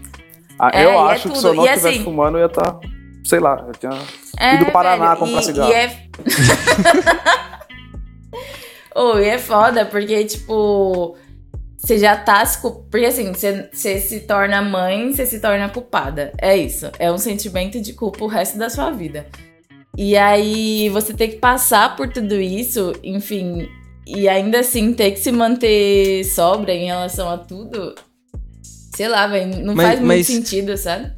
Ah, É, eu é acho que se eu não estivesse assim- fumando, eu ia estar, sei lá, eu tinha É, E do Paraná velho, comprar e, cigarro. E é... [laughs] oh, e é foda, porque, tipo... Você já tá Porque, assim, você, você se torna mãe, você se torna culpada. É isso. É um sentimento de culpa o resto da sua vida. E aí, você ter que passar por tudo isso, enfim... E ainda assim, ter que se manter sobra em relação a tudo... Sei lá, velho, não Mas- faz muito mas- sentido, sabe?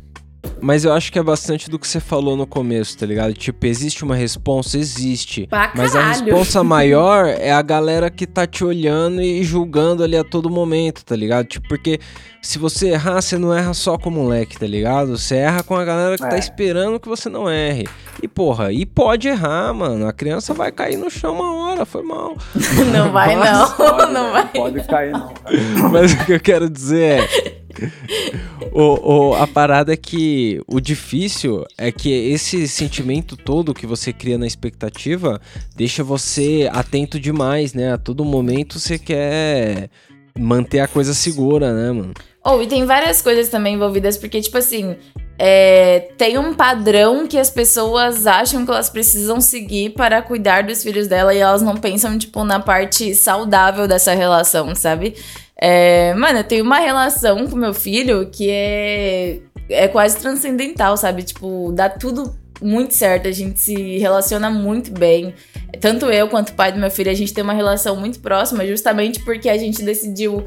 Mas eu acho que é bastante do que você falou no começo, tá ligado? Tipo, existe uma responsa? Existe. Pra Mas a responsa [laughs] maior é a galera que tá te olhando e julgando ali a todo momento, tá ligado? Tipo, porque se você errar, você não erra só com o moleque, tá ligado? Você erra com a galera que tá É. esperando que você não erre. E porra, e pode errar, mano. A criança vai cair no chão uma hora, foi mal. [laughs] Não vai, não. Pode, [laughs] não velho, vai. pode cair, não. cara. [laughs] Mas o que eu quero dizer é. o, o- a parada é que o difícil é que esse sentimento todo que você cria na expectativa deixa você atento demais, né? A todo momento você quer manter a coisa segura, né, mano? Ou, e tem várias coisas também envolvidas, porque, tipo assim, é, tem um padrão que as pessoas acham que elas precisam seguir para cuidar dos filhos dela e elas não pensam, tipo, na parte saudável dessa relação, sabe? É, mano, eu tenho uma relação com meu filho que é, é quase transcendental, sabe? Tipo, dá tudo muito certo, a gente se relaciona muito bem. Tanto eu quanto o pai do meu filho, a gente tem uma relação muito próxima, justamente porque a gente decidiu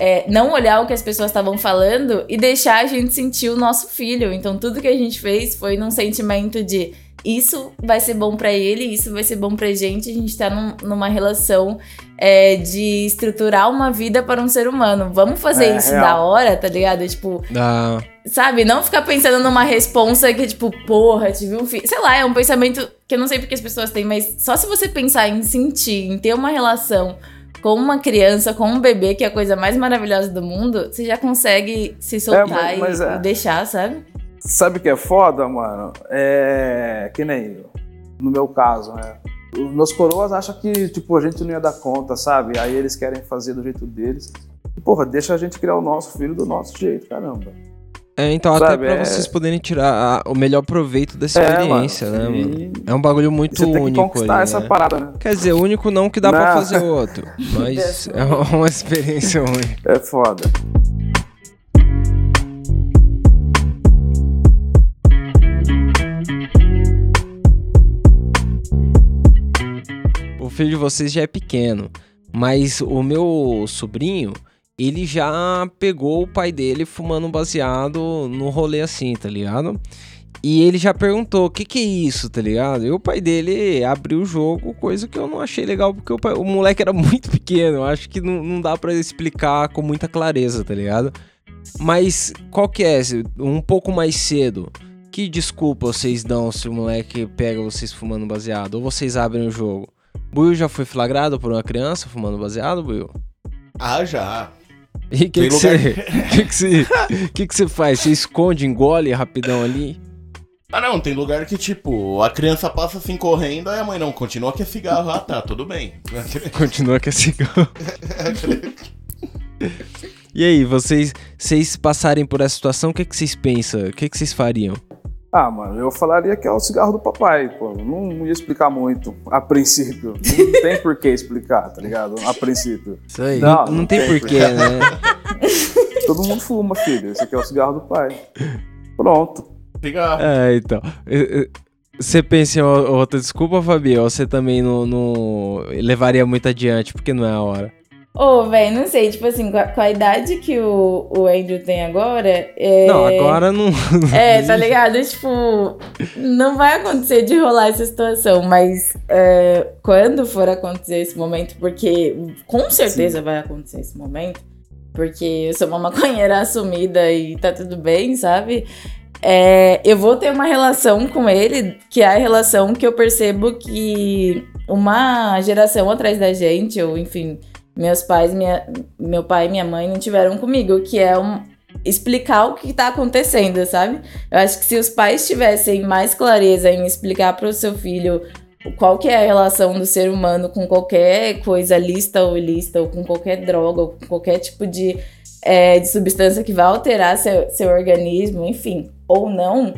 é, não olhar o que as pessoas estavam falando e deixar a gente sentir o nosso filho. Então, tudo que a gente fez foi num sentimento de isso vai ser bom pra ele, isso vai ser bom pra gente. A gente tá num- numa relação é, de estruturar uma vida para um ser humano. Vamos fazer É, isso real. da hora, tá ligado? Tipo, Ah, sabe? Não ficar pensando numa responsa que, tipo, porra, tive um filho. Sei lá, é um pensamento que eu não sei porque as pessoas têm, mas só se você pensar em sentir, em ter uma relação com uma criança, com um bebê, que é a coisa mais maravilhosa do mundo, você já consegue se soltar mas- e- mas é. e, deixar, sabe? Sabe o que é foda, mano? É. Que nem no meu caso, né? Os meus coroas acham que, tipo, a gente não ia dar conta, sabe? Aí eles querem fazer do jeito deles. E, porra, deixa a gente criar o nosso filho do nosso jeito, caramba. É, então Sabe, até pra é- vocês poderem tirar a- o melhor proveito dessa É, experiência, né, mano? mano? E É um bagulho muito você tem que único conquistar ali, essa né? parada, né? Quer dizer, único não que dá pra Não. fazer outro, [laughs] mas é uma experiência única. É foda. O filho de vocês já é pequeno, mas o meu sobrinho, ele já pegou o pai dele fumando um baseado no rolê assim, tá ligado? E ele já perguntou, o que que é isso, tá ligado? E o pai dele abriu o jogo, coisa que eu não achei legal, porque o, pai- o moleque era [laughs] muito pequeno, acho que não, não dá pra explicar com muita clareza, tá ligado? Mas qual que é, um pouco mais cedo, que desculpa vocês dão se o moleque pega vocês fumando baseado? Ou vocês abrem o jogo? Buiu já foi flagrado por uma criança fumando baseado, Buiu? Ah, já. E o [laughs] que você que que que que faz? Você esconde, engole rapidão ali? Ah, não, tem lugar que, tipo, a criança passa assim correndo, aí a mãe não, continua que é cigarro. Ah, tá, tudo bem. [laughs] Continua que é cigarro. [laughs] E aí, vocês, vocês passarem por essa situação, o que, que vocês pensam? O que, que vocês fariam? Ah, mano, eu falaria que é o cigarro do papai, pô. Não, não ia explicar muito, a princípio. Não tem por que explicar, tá ligado? A princípio. Isso aí. Não, Não, tem porquê, né? [laughs] Todo mundo fuma, filho. Esse aqui é o cigarro do pai. Pronto. Cigarro. É, então. Você pensa em outra desculpa, Fabi? Ou você também não, não levaria muito adiante, porque não é a hora? Ô, velho, não sei, tipo assim, com a, com a idade que o, o Andrew tem agora. É... Não, agora não. [laughs] É, tá ligado? Tipo, não vai acontecer de rolar essa situação, mas é, quando for acontecer esse momento, porque com certeza vai acontecer esse momento, porque eu sou uma maconheira assumida e tá tudo bem, sabe? É, eu vou ter uma relação com ele, que é a relação que eu percebo que uma geração atrás da gente, ou enfim, meus pais, minha, meu pai e minha mãe não tiveram comigo, que é um, explicar o que tá acontecendo, sabe? Eu acho que se os pais tivessem mais clareza em explicar para o seu filho qual que é a relação do ser humano com qualquer coisa lista ou ilícita, ou com qualquer droga, ou com qualquer tipo de, é, de substância que vai alterar seu, seu organismo, enfim, ou não,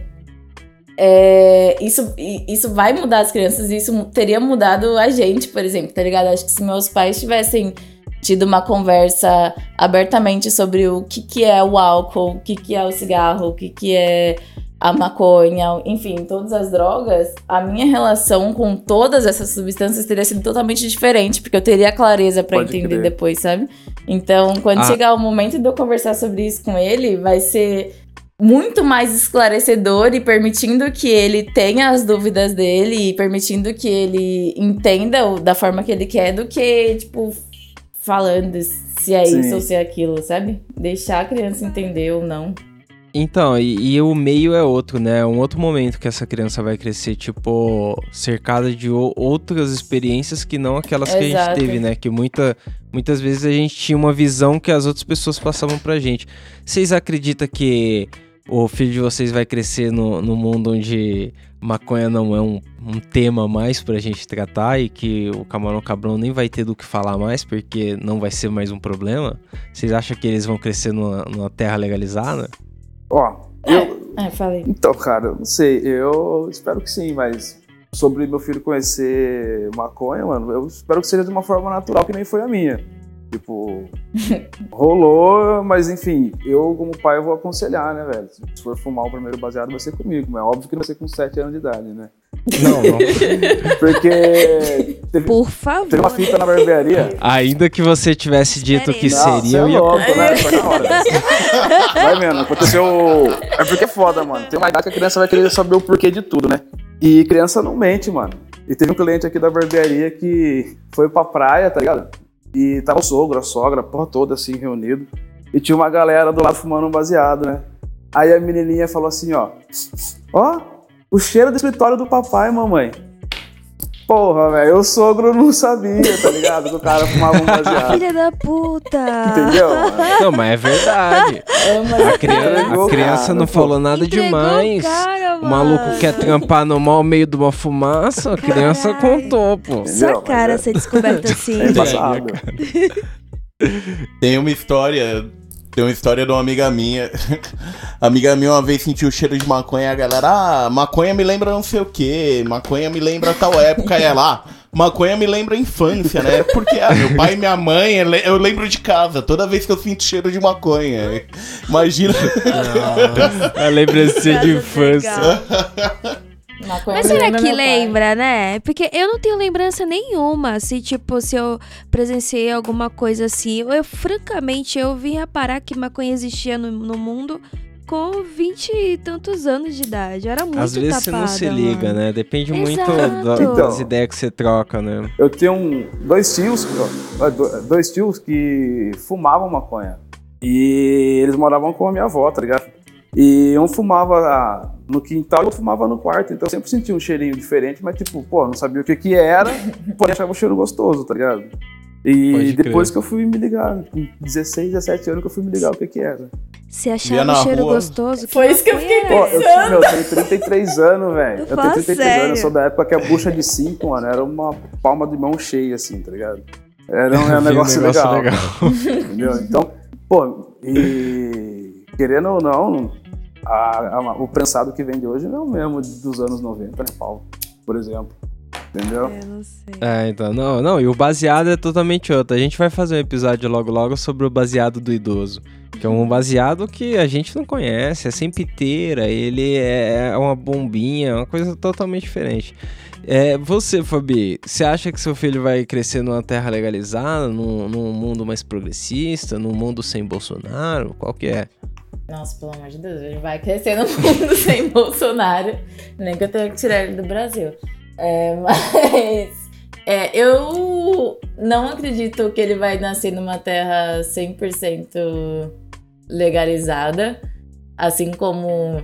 é, isso, isso vai mudar as crianças e isso teria mudado a gente, por exemplo, tá ligado? Acho que se meus pais tivessem tido uma conversa abertamente sobre o que, que é o álcool, o que, que é o cigarro, o que, que é a maconha, enfim, todas as drogas, a minha relação com todas essas substâncias teria sido totalmente diferente, porque eu teria clareza pra Pode entender crer. depois, sabe? Então, quando Ah. chegar o momento de eu conversar sobre isso com ele, vai ser muito mais esclarecedor e permitindo que ele tenha as dúvidas dele e permitindo que ele entenda da forma que ele quer do que, tipo, falando se é Sim. isso ou se é aquilo, sabe? Deixar a criança entender ou não. Então, e, e o meio é outro, né? É um outro momento que essa criança vai crescer, tipo, cercada de outras experiências que não aquelas que a gente Exato. teve, né? Que muita, muitas vezes a gente tinha uma visão que as outras pessoas passavam pra gente. Vocês acreditam que o filho de vocês vai crescer no, no mundo onde maconha não é um, um tema mais pra gente tratar e que o camarão cabrão nem vai ter do que falar mais porque não vai ser mais um problema? Vocês acham que eles vão crescer numa, numa terra legalizada? Ó, eu. É, falei. Então, cara, não sei. Eu espero que sim, mas sobre meu filho conhecer maconha, mano, eu espero que seja de uma forma natural, que nem foi a minha. Tipo, [laughs] rolou, mas enfim, eu como pai eu vou aconselhar, né, velho? Se for fumar o primeiro baseado, vai ser comigo, mas é óbvio que não vai ser com 7 anos de idade, né? Não, não. [laughs] Porque teve, Por favor. teve uma fita na barbearia. Ainda que você tivesse dito que Não, seria, eu é ia louco, né? Foi na hora. [laughs] Vai vendo, aconteceu. É porque é foda, mano. Tem uma idade que a criança vai querer saber o porquê de tudo, né? E criança não mente, mano. E teve um cliente aqui da barbearia que foi pra praia, tá ligado? E tava o sogro, a sogra, a porra toda assim, reunido. E tinha uma galera do lado fumando um baseado, né? Aí a menininha falou assim, ó. Ó, o cheiro do escritório do papai, mamãe. Porra, velho, o sogro não sabia, tá ligado? Que o cara fumava um [laughs] baseado. Filha da puta. Entendeu? mano? Não, mas é verdade. A, criança, Entregou, a criança cara, não pô. falou nada Entregou demais. cara, O maluco mano. quer trampar no mau meio de uma fumaça, a criança Caralho. contou, pô. Sua Entendeu? cara Mas é- ser descoberta [laughs] assim. É embaçado. Tem uma história. Tem uma história de uma amiga minha. A [laughs] amiga minha uma vez sentiu o cheiro de maconha e a galera, ah, maconha me lembra não sei o que, maconha me lembra tal época, e ela, ah, maconha me lembra a infância, né? Porque ah, meu pai e minha mãe, eu le- eu lembro de casa, toda vez que eu sinto cheiro de maconha. Imagina. A lembrança de infância. Mas será lembra que meu pai. lembra, né? Porque eu não tenho lembrança nenhuma. Se, tipo, se eu presenciei alguma coisa assim. Eu, francamente, eu vim a parar que maconha existia no, no mundo com 20 e tantos anos de idade. Eu era muito Às vezes você não tapada, se liga, mano. né? Depende muito Exato. da- Então. das ideias que você troca, né? Eu tenho um- dois tios, dois tios que fumavam maconha. E eles moravam com a minha avó, tá ligado? E um fumava no quintal e outro fumava no quarto. Então eu sempre sentia um cheirinho diferente, mas tipo, pô, não sabia o que que era, [laughs] porém achava o cheiro gostoso, tá ligado? E Pode depois crer. que eu fui me ligar, com 16, 17 anos que eu fui me ligar o que que era. Se Via achava na um cheiro rua. gostoso. Foi isso que eu fiquei maconha Pô, eu, meu, [laughs] eu tenho 33 anos, velho. Eu tenho 33 sério. anos, eu sou da época que a bucha de 5, mano, era uma palma de mão cheia, assim, tá ligado? Era um, [laughs] era um Vi negócio, legal, legal. entendeu? Então, pô, e querendo ou não, a- a- o prensado que vende hoje não é o mesmo dos anos 90, né, Paulo? Por exemplo. Entendeu? Eu não sei. É, então, não, não, e o baseado é totalmente outro. A gente vai fazer um episódio logo logo sobre o baseado do idoso. Que é um baseado que a gente não conhece, é sem piteira, ele é uma bombinha, é uma coisa totalmente diferente. É, você, Fabi, você acha que seu filho vai crescer numa terra legalizada, num, num mundo mais progressista, num mundo sem Bolsonaro? Qual que é? Nossa, pelo amor de Deus, ele vai crescer no [laughs] mundo sem Bolsonaro. Nem que eu tenha que tirar ele do Brasil. É, mas é, eu não acredito que ele vai nascer numa terra 100% legalizada. Assim como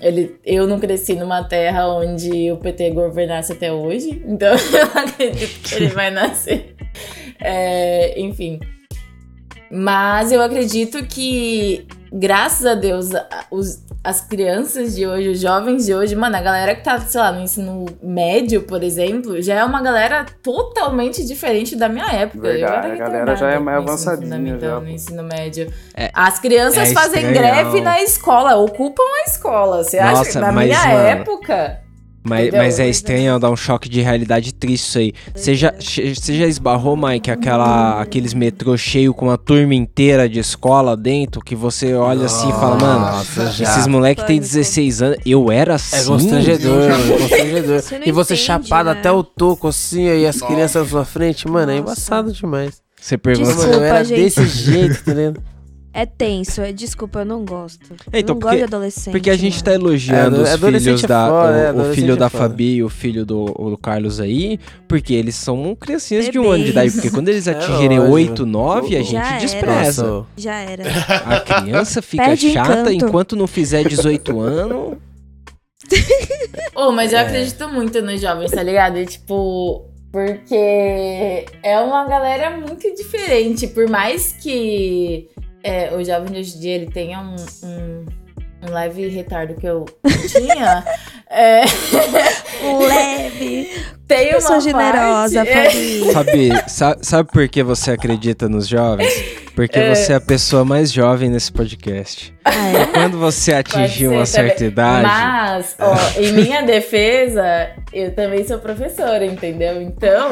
ele, eu não cresci numa terra onde o PT governasse até hoje. Então [laughs] eu acredito que ele vai nascer. É, enfim. Mas eu acredito que, graças a Deus, os- as crianças de hoje, os jovens de hoje, mano, a galera que tá, sei lá, no ensino médio, por exemplo, já é uma galera totalmente diferente da minha época. eu Verdade, era a galera já é mais no ensino avançadinha fundamental, já, No ensino médio. É- As crianças é fazem estranhão. greve na escola, ocupam a escola. Você acha? Nossa, Na mas, minha mano, época. Mas, Entendeu? mas é estranho, dá um choque de realidade triste isso aí. Você já, você já esbarrou, Mike, aquela, aqueles metrô cheio com uma turma inteira de escola dentro, que você olha assim e fala, mano, Nossa, já. esses moleque tem Pânico. 16 anos, eu era assim? É constrangedor, mano, é constrangedor. Você e você entende, chapado né? até o toco, assim, aí as crianças na sua frente, mano, é Nossa. embaçado demais. Você pergunta... Desculpa, mano, eu era gente. desse jeito, tá ligado? [laughs] É tenso, é, desculpa, eu não gosto. É, então, eu não porque- gosto de adolescente. Porque a gente mano. tá elogiando É, os filhos é da. foda, é, o- o, filho é da foda. Fabi e o filho do, o do Carlos aí, porque eles são criancinhas de um ano de idade. Porque quando eles [laughs] É atingirem lógico. 8, 9, a Já gente era. despreza. Nossa, Já era. A criança fica Perde o chata encanto. enquanto não fizer 18 anos. Oh, mas eu acredito muito nos jovens, tá ligado? E, tipo, porque é uma galera muito diferente. Por mais que é, o jovem de hoje em dia ele tenha um, um, um leve retardo que eu [laughs] tinha, é, [laughs] Leve. tem Eu uma sou generosa, parte... Fabi. Fabi, sa- sabe por que você acredita nos jovens? Porque É. você é a pessoa mais jovem nesse podcast. Ah, é? Quando você atingir uma ser também. certa idade. Mas, ó, [laughs] em minha defesa, eu também sou professora, entendeu? Então.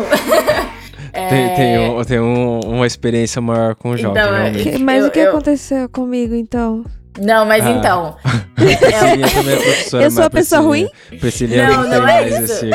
É, Tem, tem, um- tem um- uma experiência maior com o jovem, Então, é- realmente. Que- mas Eu- o que eu- aconteceu comigo, então? Não, mas Ah. então. [laughs] É Eu sou a pessoa Priscilinha- Priscilinha Não, não, tem não é mais isso.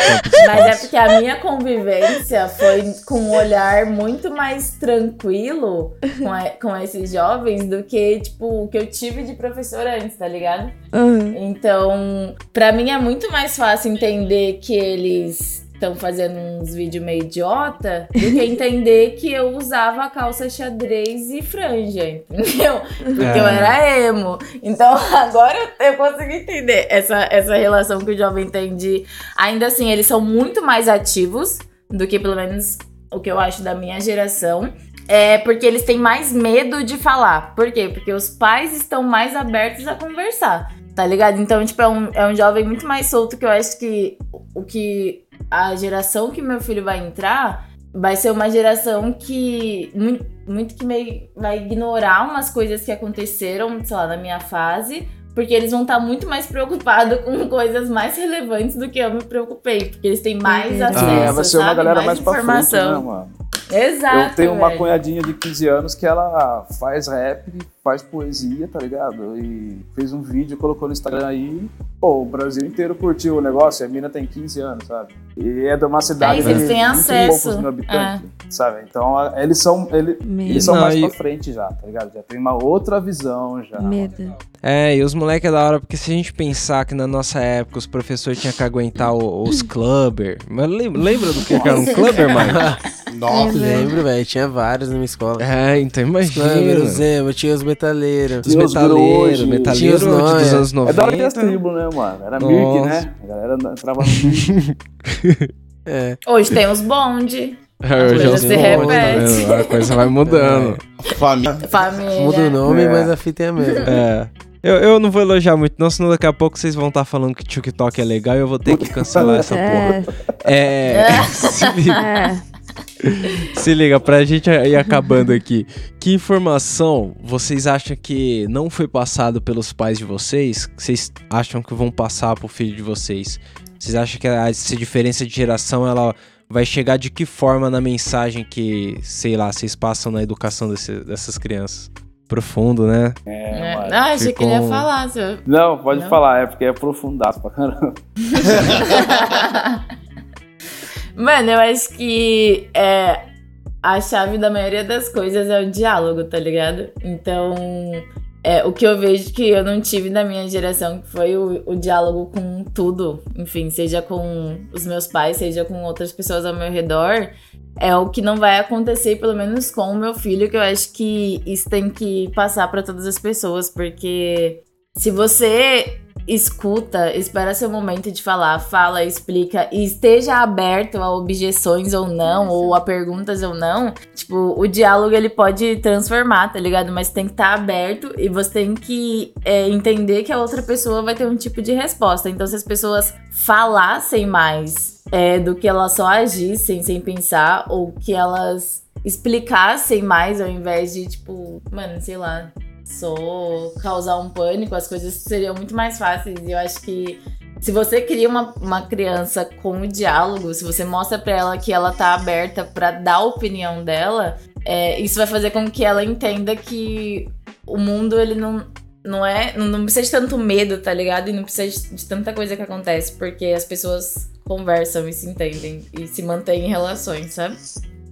Mas é porque a minha convivência foi com um olhar muito mais tranquilo com, a- com esses jovens do que, tipo, o que eu tive de professora antes, tá ligado? Aham. Então, pra mim é muito mais fácil entender que eles estão fazendo uns vídeos meio idiota do que entender que eu usava calça xadrez e franja, entendeu? Porque eu É. era emo. Então [laughs] agora eu eu consigo entender essa, essa relação que o jovem tem de. Ainda assim, eles são muito mais ativos do que pelo menos o que eu acho da minha geração. É porque eles têm mais medo de falar. Por quê? Porque os pais estão mais abertos a conversar. Tá ligado? Então, tipo, é um, é um jovem muito mais solto que eu acho que o que a geração que meu filho vai entrar vai ser uma geração que muito, muito que meio vai ignorar umas coisas que aconteceram, sei lá, na minha fase, porque eles vão estar muito mais preocupados com [laughs] coisas mais relevantes do que eu me preocupei, porque eles têm mais Verdade. acesso, É, vai ser uma sabe? galera mais mais pra frente, né, informação. mano? Exato. Eu tenho uma velho. cunhadinha de 15 anos que ela faz rap, faz poesia, tá ligado? E fez um vídeo, colocou no Instagram aí. Pô, o Brasil inteiro curtiu o negócio e a mina tem 15 anos, sabe? E é de uma cidade É eles têm 20 acesso. poucos mil habitantes, sabe? Então eles são, ele- Medo. eles são Não, mais e- pra frente já, tá ligado? Já tem uma outra visão já. Medo. É, e os moleques é da hora, porque se a gente pensar que na nossa época os professores tinham que aguentar o- os clubber. Mas lembra, lembra do que que era um clubber, Mike? [laughs] Nossa, Lembro, velho. Tinha vários na minha escola. É, então imagina. Tinha os metaleiros. Os Tinha os metaleiros, grunge, metaleiros tinha os dos anos 90. É da hora que as tribos, né, mano? Era Mirk, né? A galera entrava. [laughs] É. Hoje tem os bonde. É, já coisa sei, se tá repete. vendo? A coisa vai mudando. família. Família. Muda o nome, É. mas a fita é a mesma. É. Eu, eu não vou elogiar muito, não, senão daqui a pouco vocês vão estar falando que TikTok é legal e eu vou ter que cancelar essa porra. É, É. [laughs] se, liga, é. Se liga, pra gente ir acabando aqui. Que informação vocês acham que não foi passado pelos pais de vocês? Que vocês acham que vão passar pro filho de vocês? Vocês acham que a- essa diferença de geração ela vai chegar de que forma na mensagem que, sei lá, vocês passam na educação desse- dessas crianças? Profundo, né? É, mano. Ah, achei que ele ia falar. seu- Não, pode Não? falar, é porque é aprofundado pra caramba. [laughs] Mano, eu acho que é, a chave da maioria das coisas é o diálogo, tá ligado? Então, é, o que eu vejo que eu não tive na minha geração, foi o, o diálogo com tudo, enfim, seja com os meus pais, seja com outras pessoas ao meu redor, é o que não vai acontecer, pelo menos com o meu filho, que eu acho que isso tem que passar pra todas as pessoas, porque se você escuta, espera seu momento de falar, fala, explica e esteja aberto a objeções ou não, ou a perguntas ou não, tipo, o diálogo ele pode transformar, tá ligado? Mas tem que estar aberto e você tem que é, entender que a outra pessoa vai ter um tipo de resposta. Então, se as pessoas falassem mais é, do que elas só agissem sem pensar, ou que elas explicassem mais ao invés de, tipo, mano, sei lá, só causar um pânico, as coisas seriam muito mais fáceis. E eu acho que se você cria uma, uma criança com o diálogo, se você mostra pra ela que ela tá aberta pra dar a opinião dela, é, isso vai fazer com que ela entenda que o mundo ele não. Não é. Não precisa de tanto medo, tá ligado? E não precisa de, de tanta coisa que acontece, porque as pessoas conversam e se entendem e se mantêm em relações, sabe?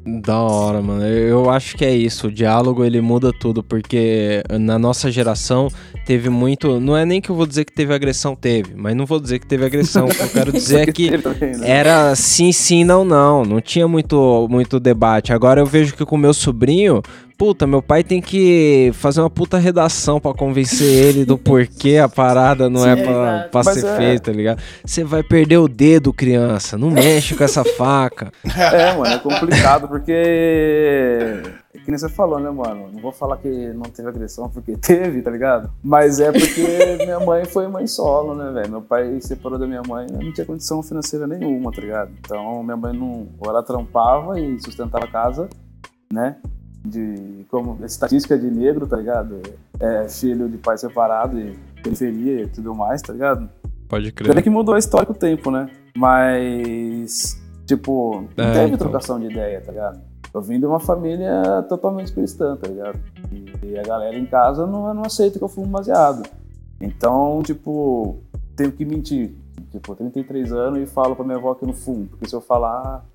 Da hora, mano. Eu acho que é isso. O diálogo ele muda tudo, porque na nossa geração teve muito. Não é nem que eu vou dizer que teve agressão, teve, mas não vou dizer que teve agressão. O que eu [laughs] quero dizer é que né? era sim, sim, não, não. Não tinha muito, muito debate. Agora eu vejo que com meu sobrinho, puta, meu pai tem que fazer uma puta redação pra convencer [laughs] ele do porquê a parada não é Sim, pra, exato. pra ser é- feita, tá ligado? Você vai perder o dedo, criança. Não mexe com essa faca. [laughs] É, mano, é complicado porque. É que nem você falou, né, mano? Não vou falar que não teve agressão porque teve, tá ligado? Mas é porque minha mãe foi mãe solo, né, velho? Meu pai separou da minha mãe, não tinha condição financeira nenhuma, tá ligado? Então minha mãe não. Ou ela trampava e sustentava a casa, né? De como estatística de negro, tá ligado? É filho de pai separado e periferia e tudo mais, tá ligado? Pode crer. que mudou a história com o tempo, né? Mas, tipo, não É, teve então. trocação de ideia, tá ligado? Eu vim de uma família totalmente cristã, tá ligado? E a galera em casa não, não aceita que eu fumo baseado. Então, tipo, tenho que mentir. Tipo, 33 anos e falo pra minha avó que eu não fumo. Porque se eu falar,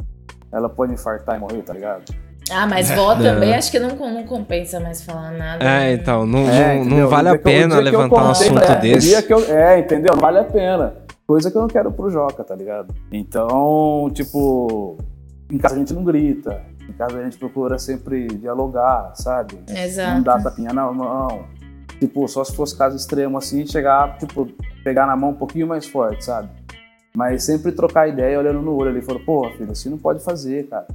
ela pode infartar e morrer, tá ligado? Ah, mas vó Não. também acho que não, não compensa mais falar nada. É, né? então, não, É, não, não vale a pena levantar um assunto é, desse. que eu- é, entendeu? Não vale a pena. Coisa que eu não quero pro Joca, tá ligado? Então, tipo, em casa a gente não grita. Em casa a gente procura sempre dialogar, sabe? Não Exato. dá tapinha na mão. Tipo, só se fosse caso extremo assim, chegar, tipo, pegar na mão um pouquinho mais forte, sabe? Mas sempre trocar ideia olhando no olho ali. Falou, pô, filho, assim não pode fazer, cara.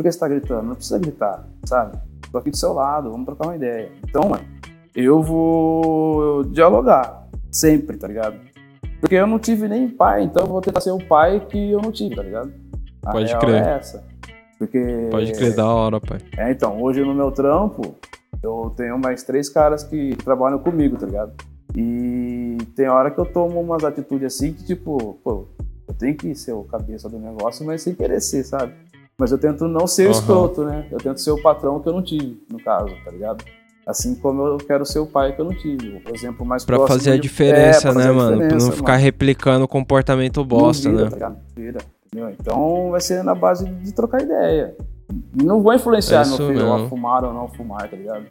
Por que você tá gritando? Não precisa gritar, sabe? Tô aqui do seu lado, vamos trocar uma ideia. Então, mano, eu vou dialogar. Sempre, tá ligado? Porque eu não tive nem pai, então eu vou tentar ser o pai que eu não tive, tá ligado? A Pode real crer. é essa. Porque Pode crer, da hora, pai. é, então, hoje no meu trampo, eu tenho mais três caras que trabalham comigo, tá ligado? E tem hora que eu tomo umas atitudes assim que, tipo, pô, eu tenho que ser o cabeça do negócio, mas sem querer ser, sabe? Mas eu tento não ser o Aham. escroto, né? Eu tento ser o patrão que eu não tive, no caso, tá ligado? Assim como eu quero ser o pai que eu não tive. O exemplo mais Pra próximo fazer a de- diferença, É, pra né, fazer a mano? Pra não diferença, ficar mano. replicando o comportamento bosta, não vira, né? Tá? Vira, Entendeu? Então vai ser na base de trocar ideia. Não vou influenciar É meu filho mesmo. a fumar ou não fumar, tá ligado?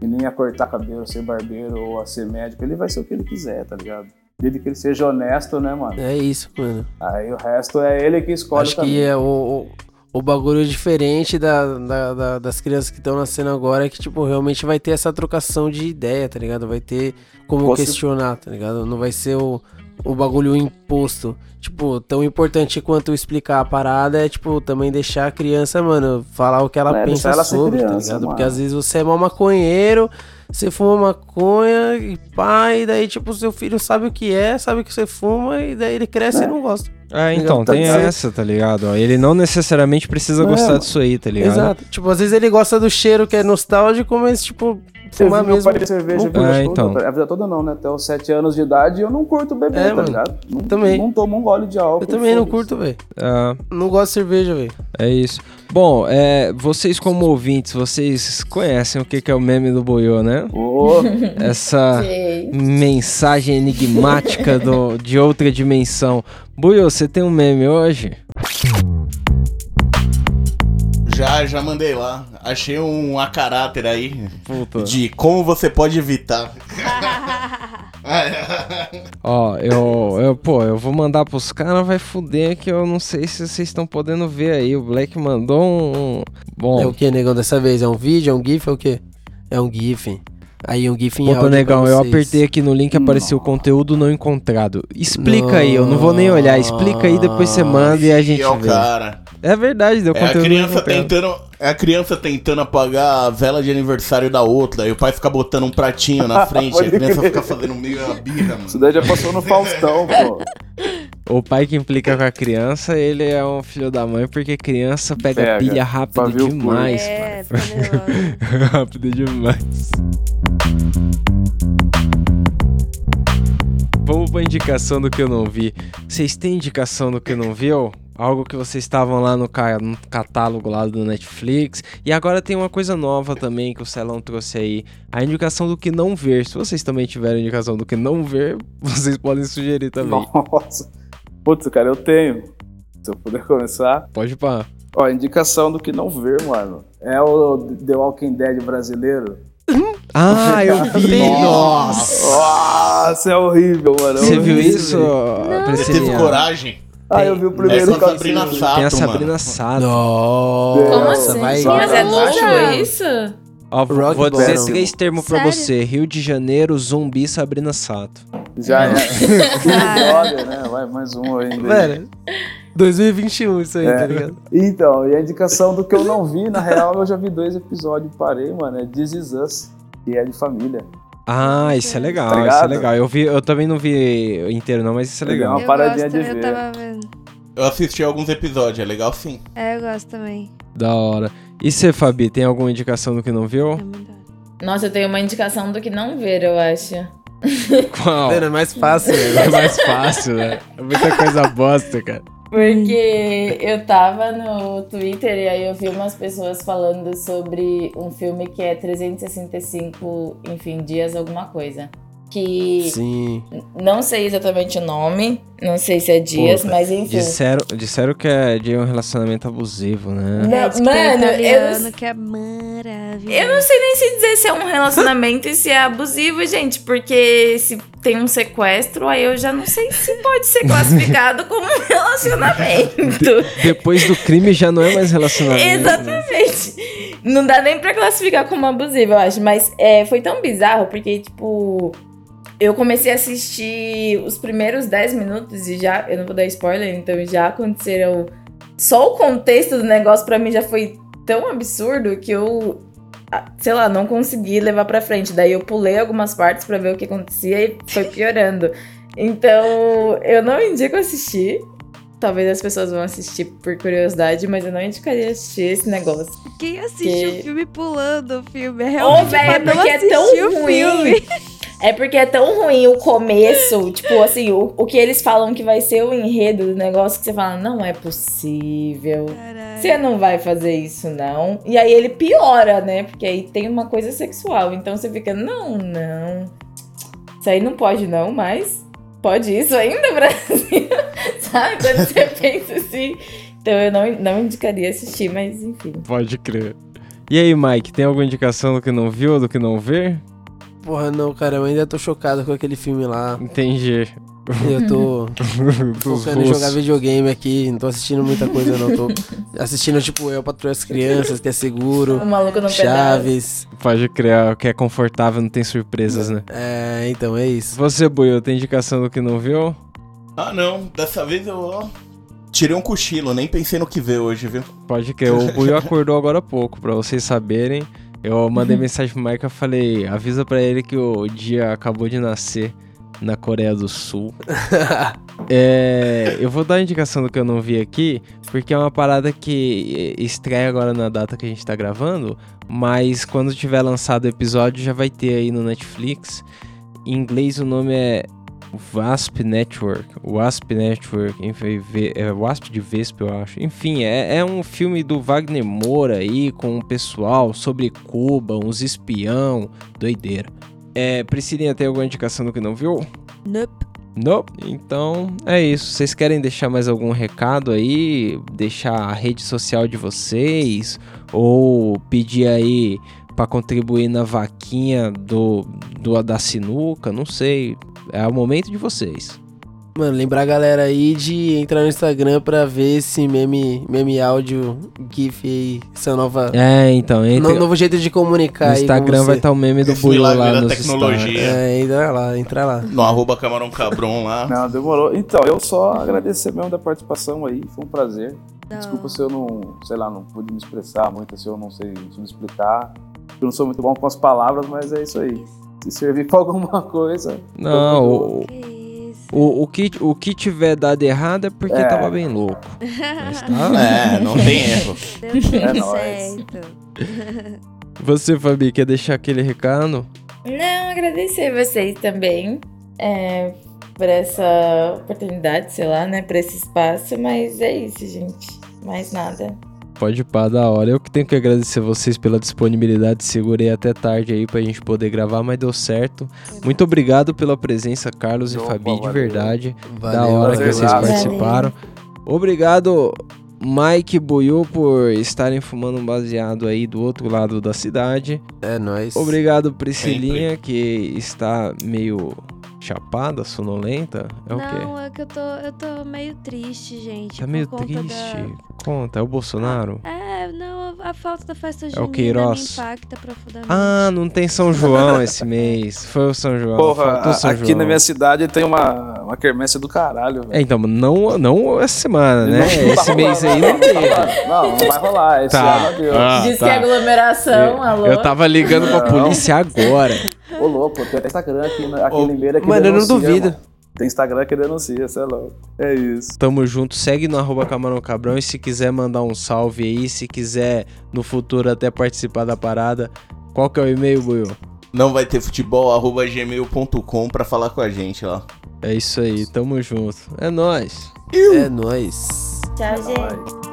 E nem a cortar cabelo, ser barbeiro ou a ser médico. Ele vai ser o que ele quiser, tá ligado? Desde que ele seja honesto, né, mano? É isso, mano. Aí o resto é ele que escolhe Acho também. que é o, o, bagulho diferente da, da- da- das crianças que estão nascendo agora é que, tipo, realmente vai ter essa trocação de ideia, tá ligado? Vai ter como Possi- questionar, tá ligado? Não vai ser o, o bagulho imposto. Tipo, tão importante quanto explicar a parada é, tipo, também deixar a criança, mano, falar o que ela É, pensa ela sobre, tá criança, ligado? mano. Porque às vezes você é mal maconheiro, você fuma maconha e e daí, tipo, seu filho sabe o que é, sabe o que você fuma, e daí ele cresce É. e não gosta. É, então, Tá tem certo. essa, tá ligado? Ele não necessariamente precisa É, gostar disso aí, tá ligado? Exato. Tipo, às vezes ele gosta do cheiro que é nostálgico, mas, tipo, fumar mesmo. pai cerveja a vida, É, toda, então. a vida toda não, né? Até os 7 anos de idade eu não curto beber, É, tá mano. ligado? Não, Também. Não tomo um gole de álcool. Eu também não curto, velho. Ah, Não gosto de cerveja, velho. é isso. Bom, é, vocês como ouvintes, vocês conhecem o que que é o meme do Boiô, né? Ô, [laughs] Essa mensagem enigmática do, de outra dimensão. Buiô, você tem um meme hoje? Já, já mandei lá. Achei um a caráter aí Puta. de como você pode evitar. [laughs] Ó, eu, eu, pô, eu vou mandar pros caras, vai fuder que eu não sei se vocês estão podendo ver aí. O Black mandou um. Bom, É o que, negão, dessa vez? É um vídeo? É um GIF? É o quê? É um GIF. Aí um GIF em áudio negão, pra eu apertei aqui no link e apareceu conteúdo não encontrado. Explica aí, eu não vou nem olhar. Explica aí, depois você manda e a gente o vê. cara. É verdade, deu É a conteúdo não criança encontrado. tentando. É a criança tentando apagar a vela de aniversário da outra. E o pai fica botando um pratinho na frente. e a [laughs] criança fica fazendo meio a birra, isso mano. daí já passou no Faustão, pô. [laughs] O pai que implica com a criança, ele é um filho da mãe, porque criança pega, Pega, pilha rápido demais. É, [laughs] rápido demais. Vamos pra indicação do que eu não vi. Vocês têm indicação do que não viu? Algo que vocês estavam lá no, ca- no catálogo lá do Netflix. E agora tem uma coisa nova também que o Celão trouxe aí. A indicação do que não ver. Se vocês também tiverem indicação do que não ver, [laughs] vocês podem sugerir também. Nossa. Putz, cara, eu tenho. Se eu puder [laughs] começar. Pode pá. Ó, indicação do que não ver, mano. É o The Walking Dead brasileiro. Ah, [laughs] eu vi! Nossa! Nossa, é horrível, mano. é Você viu isso, Você teve coragem? Ah, eu vi o É primeiro com a Sabrina. Sato, Tem a mano. Sabrina Sato. Nossa, Como assim? vai. Mas é luxo isso? Ó, vou dizer três termos pra Sério? você: Rio de Janeiro, zumbi, Sabrina Sato. Já é. [laughs] Brother, né? Vai mais um ainda. Velho, 2021 isso aí, É. tá ligado? Então, e a indicação do que eu não vi, na real, eu já vi dois episódios e parei, mano. É This Is Us, que é de família. Ah, isso é legal, Tá isso é legal. Eu, vi, eu também não vi inteiro, não, mas isso é legal. Uma eu paradinha gosto, de eu ver. vendo. Eu assisti alguns episódios, é legal sim. É, eu gosto também. Da hora. E você, Fabi, tem alguma indicação do que não viu? É. Nossa, eu tenho uma indicação do que não ver, eu acho. [laughs] Qual? Mano, é mais fácil, É mais fácil, né? É muita coisa bosta, cara. Porque eu tava no Twitter e aí eu vi umas pessoas falando sobre um filme que é 365, enfim, dias alguma coisa. Que Sim. não sei exatamente o nome, não sei se é dias, Puta, mas enfim. Disseram, disseram que é de um relacionamento abusivo, né? Não, É, tem mano, eu italiano não- que é maravilhoso. Eu não sei nem se dizer se é um relacionamento e se é abusivo, gente, porque se tem um sequestro, aí eu já não sei se pode ser classificado como um relacionamento. Depois do crime já não é mais relacionamento. né? Exatamente. Não dá nem pra classificar como abusivo, eu acho. Mas é, foi tão bizarro, porque, tipo, eu comecei a assistir os primeiros 10 minutos e já. Eu não vou dar spoiler, então já aconteceram. Só o contexto do negócio pra mim já foi tão absurdo que eu. Sei lá, não consegui levar pra frente. Daí eu pulei algumas partes pra ver o que acontecia e foi piorando. [laughs] Então, eu não indico assistir. Talvez as pessoas vão assistir por curiosidade, mas eu não indicaria assistir esse negócio. Quem assiste Que- o filme pulando o filme? É Ô, realmente velho, é não porque é tão ruim. É porque é tão ruim o começo, tipo assim, o, o que eles falam que vai ser o enredo do negócio, que você fala, não é possível. Caralho. Você não vai fazer isso, não. E aí ele piora, né? Porque aí tem uma coisa sexual. Então você fica, não, não. Isso aí não pode, não, mas pode isso ainda, [laughs] Brasil? sabe? Quando você [laughs] pensa assim. Então eu não, não indicaria assistir, mas enfim. Pode crer. E aí, Mike, tem alguma indicação do que não viu, do que não vê? Porra, não, cara, eu ainda tô chocado com aquele filme lá. Entendi. Eu tô [laughs] focando em jogar videogame aqui, não tô assistindo muita coisa, não. Tô assistindo, tipo, Eu Patrulho as Crianças, que é seguro. O maluco pedaço. Chaves. Pode criar, que é confortável, não tem surpresas, né? É, então, é isso. Você, Buiu, tem indicação do que não viu? Ah, não. Dessa vez eu ó, tirei um cochilo. Nem pensei no que ver hoje, viu? Pode crer. O Buiu acordou agora há pouco, pra vocês saberem. Eu mandei mensagem pro Mike e falei, avisa pra ele que o dia acabou de nascer na Coreia do Sul. [laughs] É, eu vou dar a indicação do que eu não vi aqui, porque é uma parada que estreia agora na data que a gente tá gravando, mas quando tiver lançado o episódio já vai ter aí no Netflix. Em inglês o nome é Wasp Network. Wasp Network, enfim, é Wasp de Vespa, eu acho. Enfim, é, é um filme do Wagner Moura aí com o pessoal sobre Cuba, uns espião, doideira. É, Priscilinha, tem alguma indicação do que não viu? Nope. Não? Então é isso. Vocês querem deixar mais algum recado aí? Deixar a rede social de vocês? Ou pedir aí pra contribuir na vaquinha do, do da sinuca? Não sei. É o momento de vocês. Mano, lembrar a galera aí de entrar no Instagram pra ver esse meme, meme áudio, GIF aí, essa nova. É, então, entre... no- novo jeito de comunicar no Instagram vai estar o meme do milagre lá da nos tecnologia. stories. É, entra lá, entra lá. No arroba Camarão Cabron lá. [laughs] Não, demorou. Então, eu só agradecer mesmo da participação aí, foi um prazer. Não. Desculpa se eu não, sei lá, não pude me expressar muito, se eu não sei se me explicar. Eu não sou muito bom com as palavras, mas é isso aí. Se servir pra alguma [laughs] coisa. Não, o, o, o, que, o que tiver dado errado é porque É. tava bem louco. Mas tá. É, não tem erro. Deu tudo É nóis. [laughs] Você, Fabi, quer deixar aquele recado? Não, agradecer vocês também é, por essa oportunidade, sei lá, né? Por esse espaço, mas é isso, gente. Mais nada. Pode pá, da hora. Eu que tenho que agradecer vocês pela disponibilidade. Segurei até tarde aí pra gente poder gravar, mas deu certo. Muito obrigado pela presença, Carlos Opa, e Fabi, de valeu. verdade. da Valeu, hora que valeu. vocês Valeu. participaram. Obrigado, Mike e Buiu, por estarem fumando um baseado aí do outro lado da cidade. É nóis. Obrigado, Priscilinha, que está meio chapada, sonolenta. É o quê? Não, é que eu tô, eu tô meio triste, gente. Tá meio conta triste. da- Conta, é o Bolsonaro? É, não, a, falta da festa É o junina me impacta profundamente. Ah, não tem São João esse mês. Foi o São João. Porra, São aqui João. na minha cidade tem uma, uma quermesse do caralho, velho. É, então, não, não essa semana, né? Não Esse vai mês rolar, aí não teve. Não, não vai rolar. Esse Tá. ano. Ah, Diz tá. que é aglomeração, alô? Eu tava ligando pra Não. polícia agora. Ô, louco, tem até Instagram aqui, na- aqui Ô, em Limeira que mano, eu não denuncia, duvido. mano. Tem Instagram que denuncia, cê é louco. É isso. Tamo junto, segue no arroba Camarão Cabrão e se quiser mandar um salve aí, se quiser no futuro até participar da parada, qual que é o e-mail, Buiu? Não vai ter futebol, arroba gmail.com pra falar com a gente lá. É isso aí, tamo junto. É nóis. É nóis. Tchau, gente. Vai.